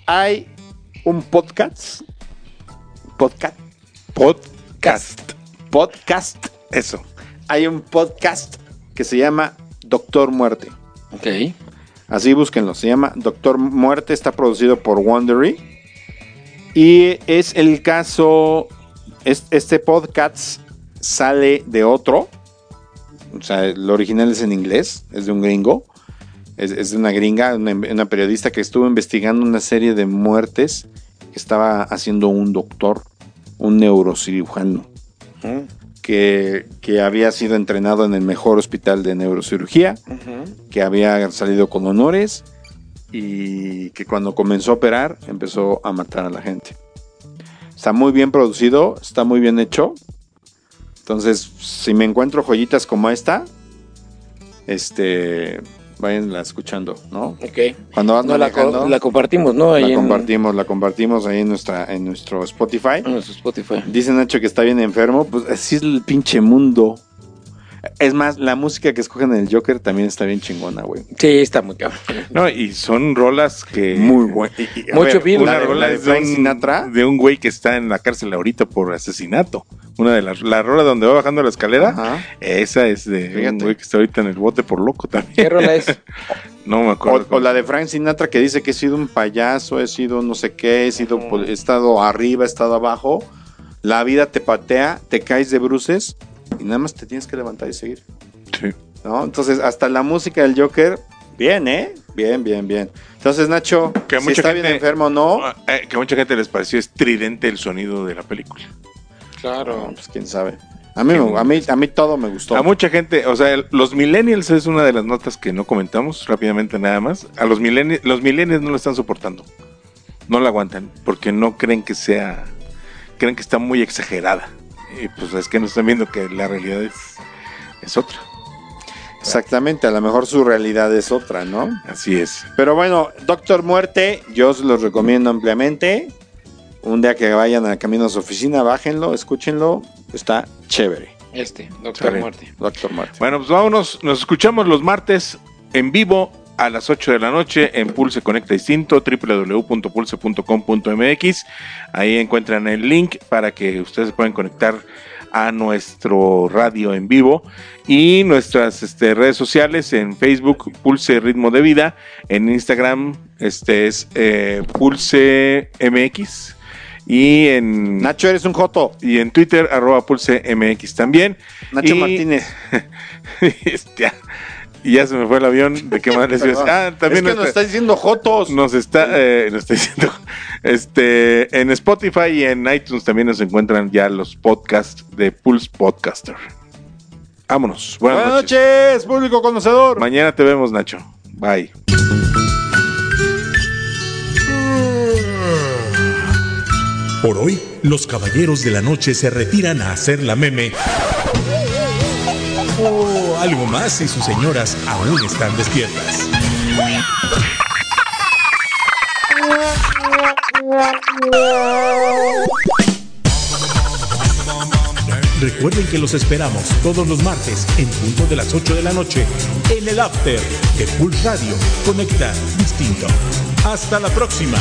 Hay un podcast, podcast, podcast, podcast, eso. Hay un podcast que se llama Doctor Muerte. Ok. Así búsquenlo. Se llama Doctor Muerte. Está producido por Wondery. Y es el caso. es- este podcast sale de otro. O sea, el original es en inglés. Es de un gringo. Es, de una gringa, una, una periodista que estuvo investigando una serie de muertes que estaba haciendo un doctor, un neurocirujano Mm, que, que había sido entrenado en el mejor hospital de neurocirugía que había salido con honores y que cuando comenzó a operar empezó a matar a la gente. Está muy bien producido, está muy bien hecho. Entonces, si me encuentro joyitas como esta, este, Váyanla escuchando, ¿no? Ok. Cuando van No, la, co- la compartimos, ¿no? Ahí la en- compartimos, la compartimos ahí en nuestra, en nuestro Spotify. en nuestro Spotify. Dice Nacho que está bien enfermo, pues así es el pinche mundo. Es más, la música que escogen en el Joker también está bien chingona, güey. Sí, está muy cabrón. No, y son rolas que. Muy buena. Mucho virus. Una La de- rola la de Frank un- Sinatra. De un güey que está en la cárcel ahorita por asesinato. Una de las. La rola donde va bajando la escalera. Ajá. Esa es de un güey que está ahorita en el bote por loco también. ¿Qué rola es? No me acuerdo. O, o la de Frank Sinatra que dice que he sido un payaso, he sido no sé qué, he sido he estado arriba, he estado abajo. La vida te patea, te caes de bruces y nada más te tienes que levantar y seguir. Sí. ¿no? Entonces, hasta la música del Joker, bien, ¿eh? Bien, bien, bien. Entonces, Nacho, Que si mucha está gente- bien enfermo o no, Eh, que a mucha gente les pareció estridente el sonido de la película. no, Claro. pues quién sabe. A mí, a mí, a mí todo me gustó. A mucha gente, o sea, el- los millennials es una de las notas que no comentamos rápidamente nada más. A los millennials, los millennials no lo están soportando. No la aguantan porque no creen que sea, creen que está muy exagerada. Y pues es que no están viendo que la realidad es, es otra. Exactamente, a lo mejor su realidad es otra, ¿no? Así es. Pero bueno, Doctor Muerte, yo se los recomiendo ampliamente. Un día que vayan a camino a su oficina, bájenlo, escúchenlo. Está chévere. Este, Doctor. Muerte. Doctor Muerte. Bueno, pues vámonos, nos escuchamos los martes en vivo a las 8 de la noche en Pulse Conecta Distinto, www.pulse.com.mx. Ahí encuentran el link para que ustedes puedan conectar a nuestro radio en vivo y nuestras este, redes sociales en Facebook Pulse Ritmo de Vida, en Instagram este es eh, Pulse MX y en Nacho, eres un joto. y en Twitter arroba Pulse MX también. Nacho Y- Martínez. ya, y ya se me fue el avión. ¿De qué más les iba a decir? Perdón. Ah, también es que nos está diciendo jotos. nos está, eh, nos está diciendo, este, en Spotify y en iTunes también nos encuentran ya los podcasts de Pulse Podcaster. Vámonos. Buenas, Buenas noches. noches, público conocedor. Mañana te vemos, Nacho. Bye. Por hoy, los caballeros de la noche se retiran a hacer la meme. O algo más si sus señoras aún están despiertas. Recuerden que los esperamos todos los martes en punto de las 8 de la noche en el After de Pulse Radio. Conecta distinto. Hasta la próxima.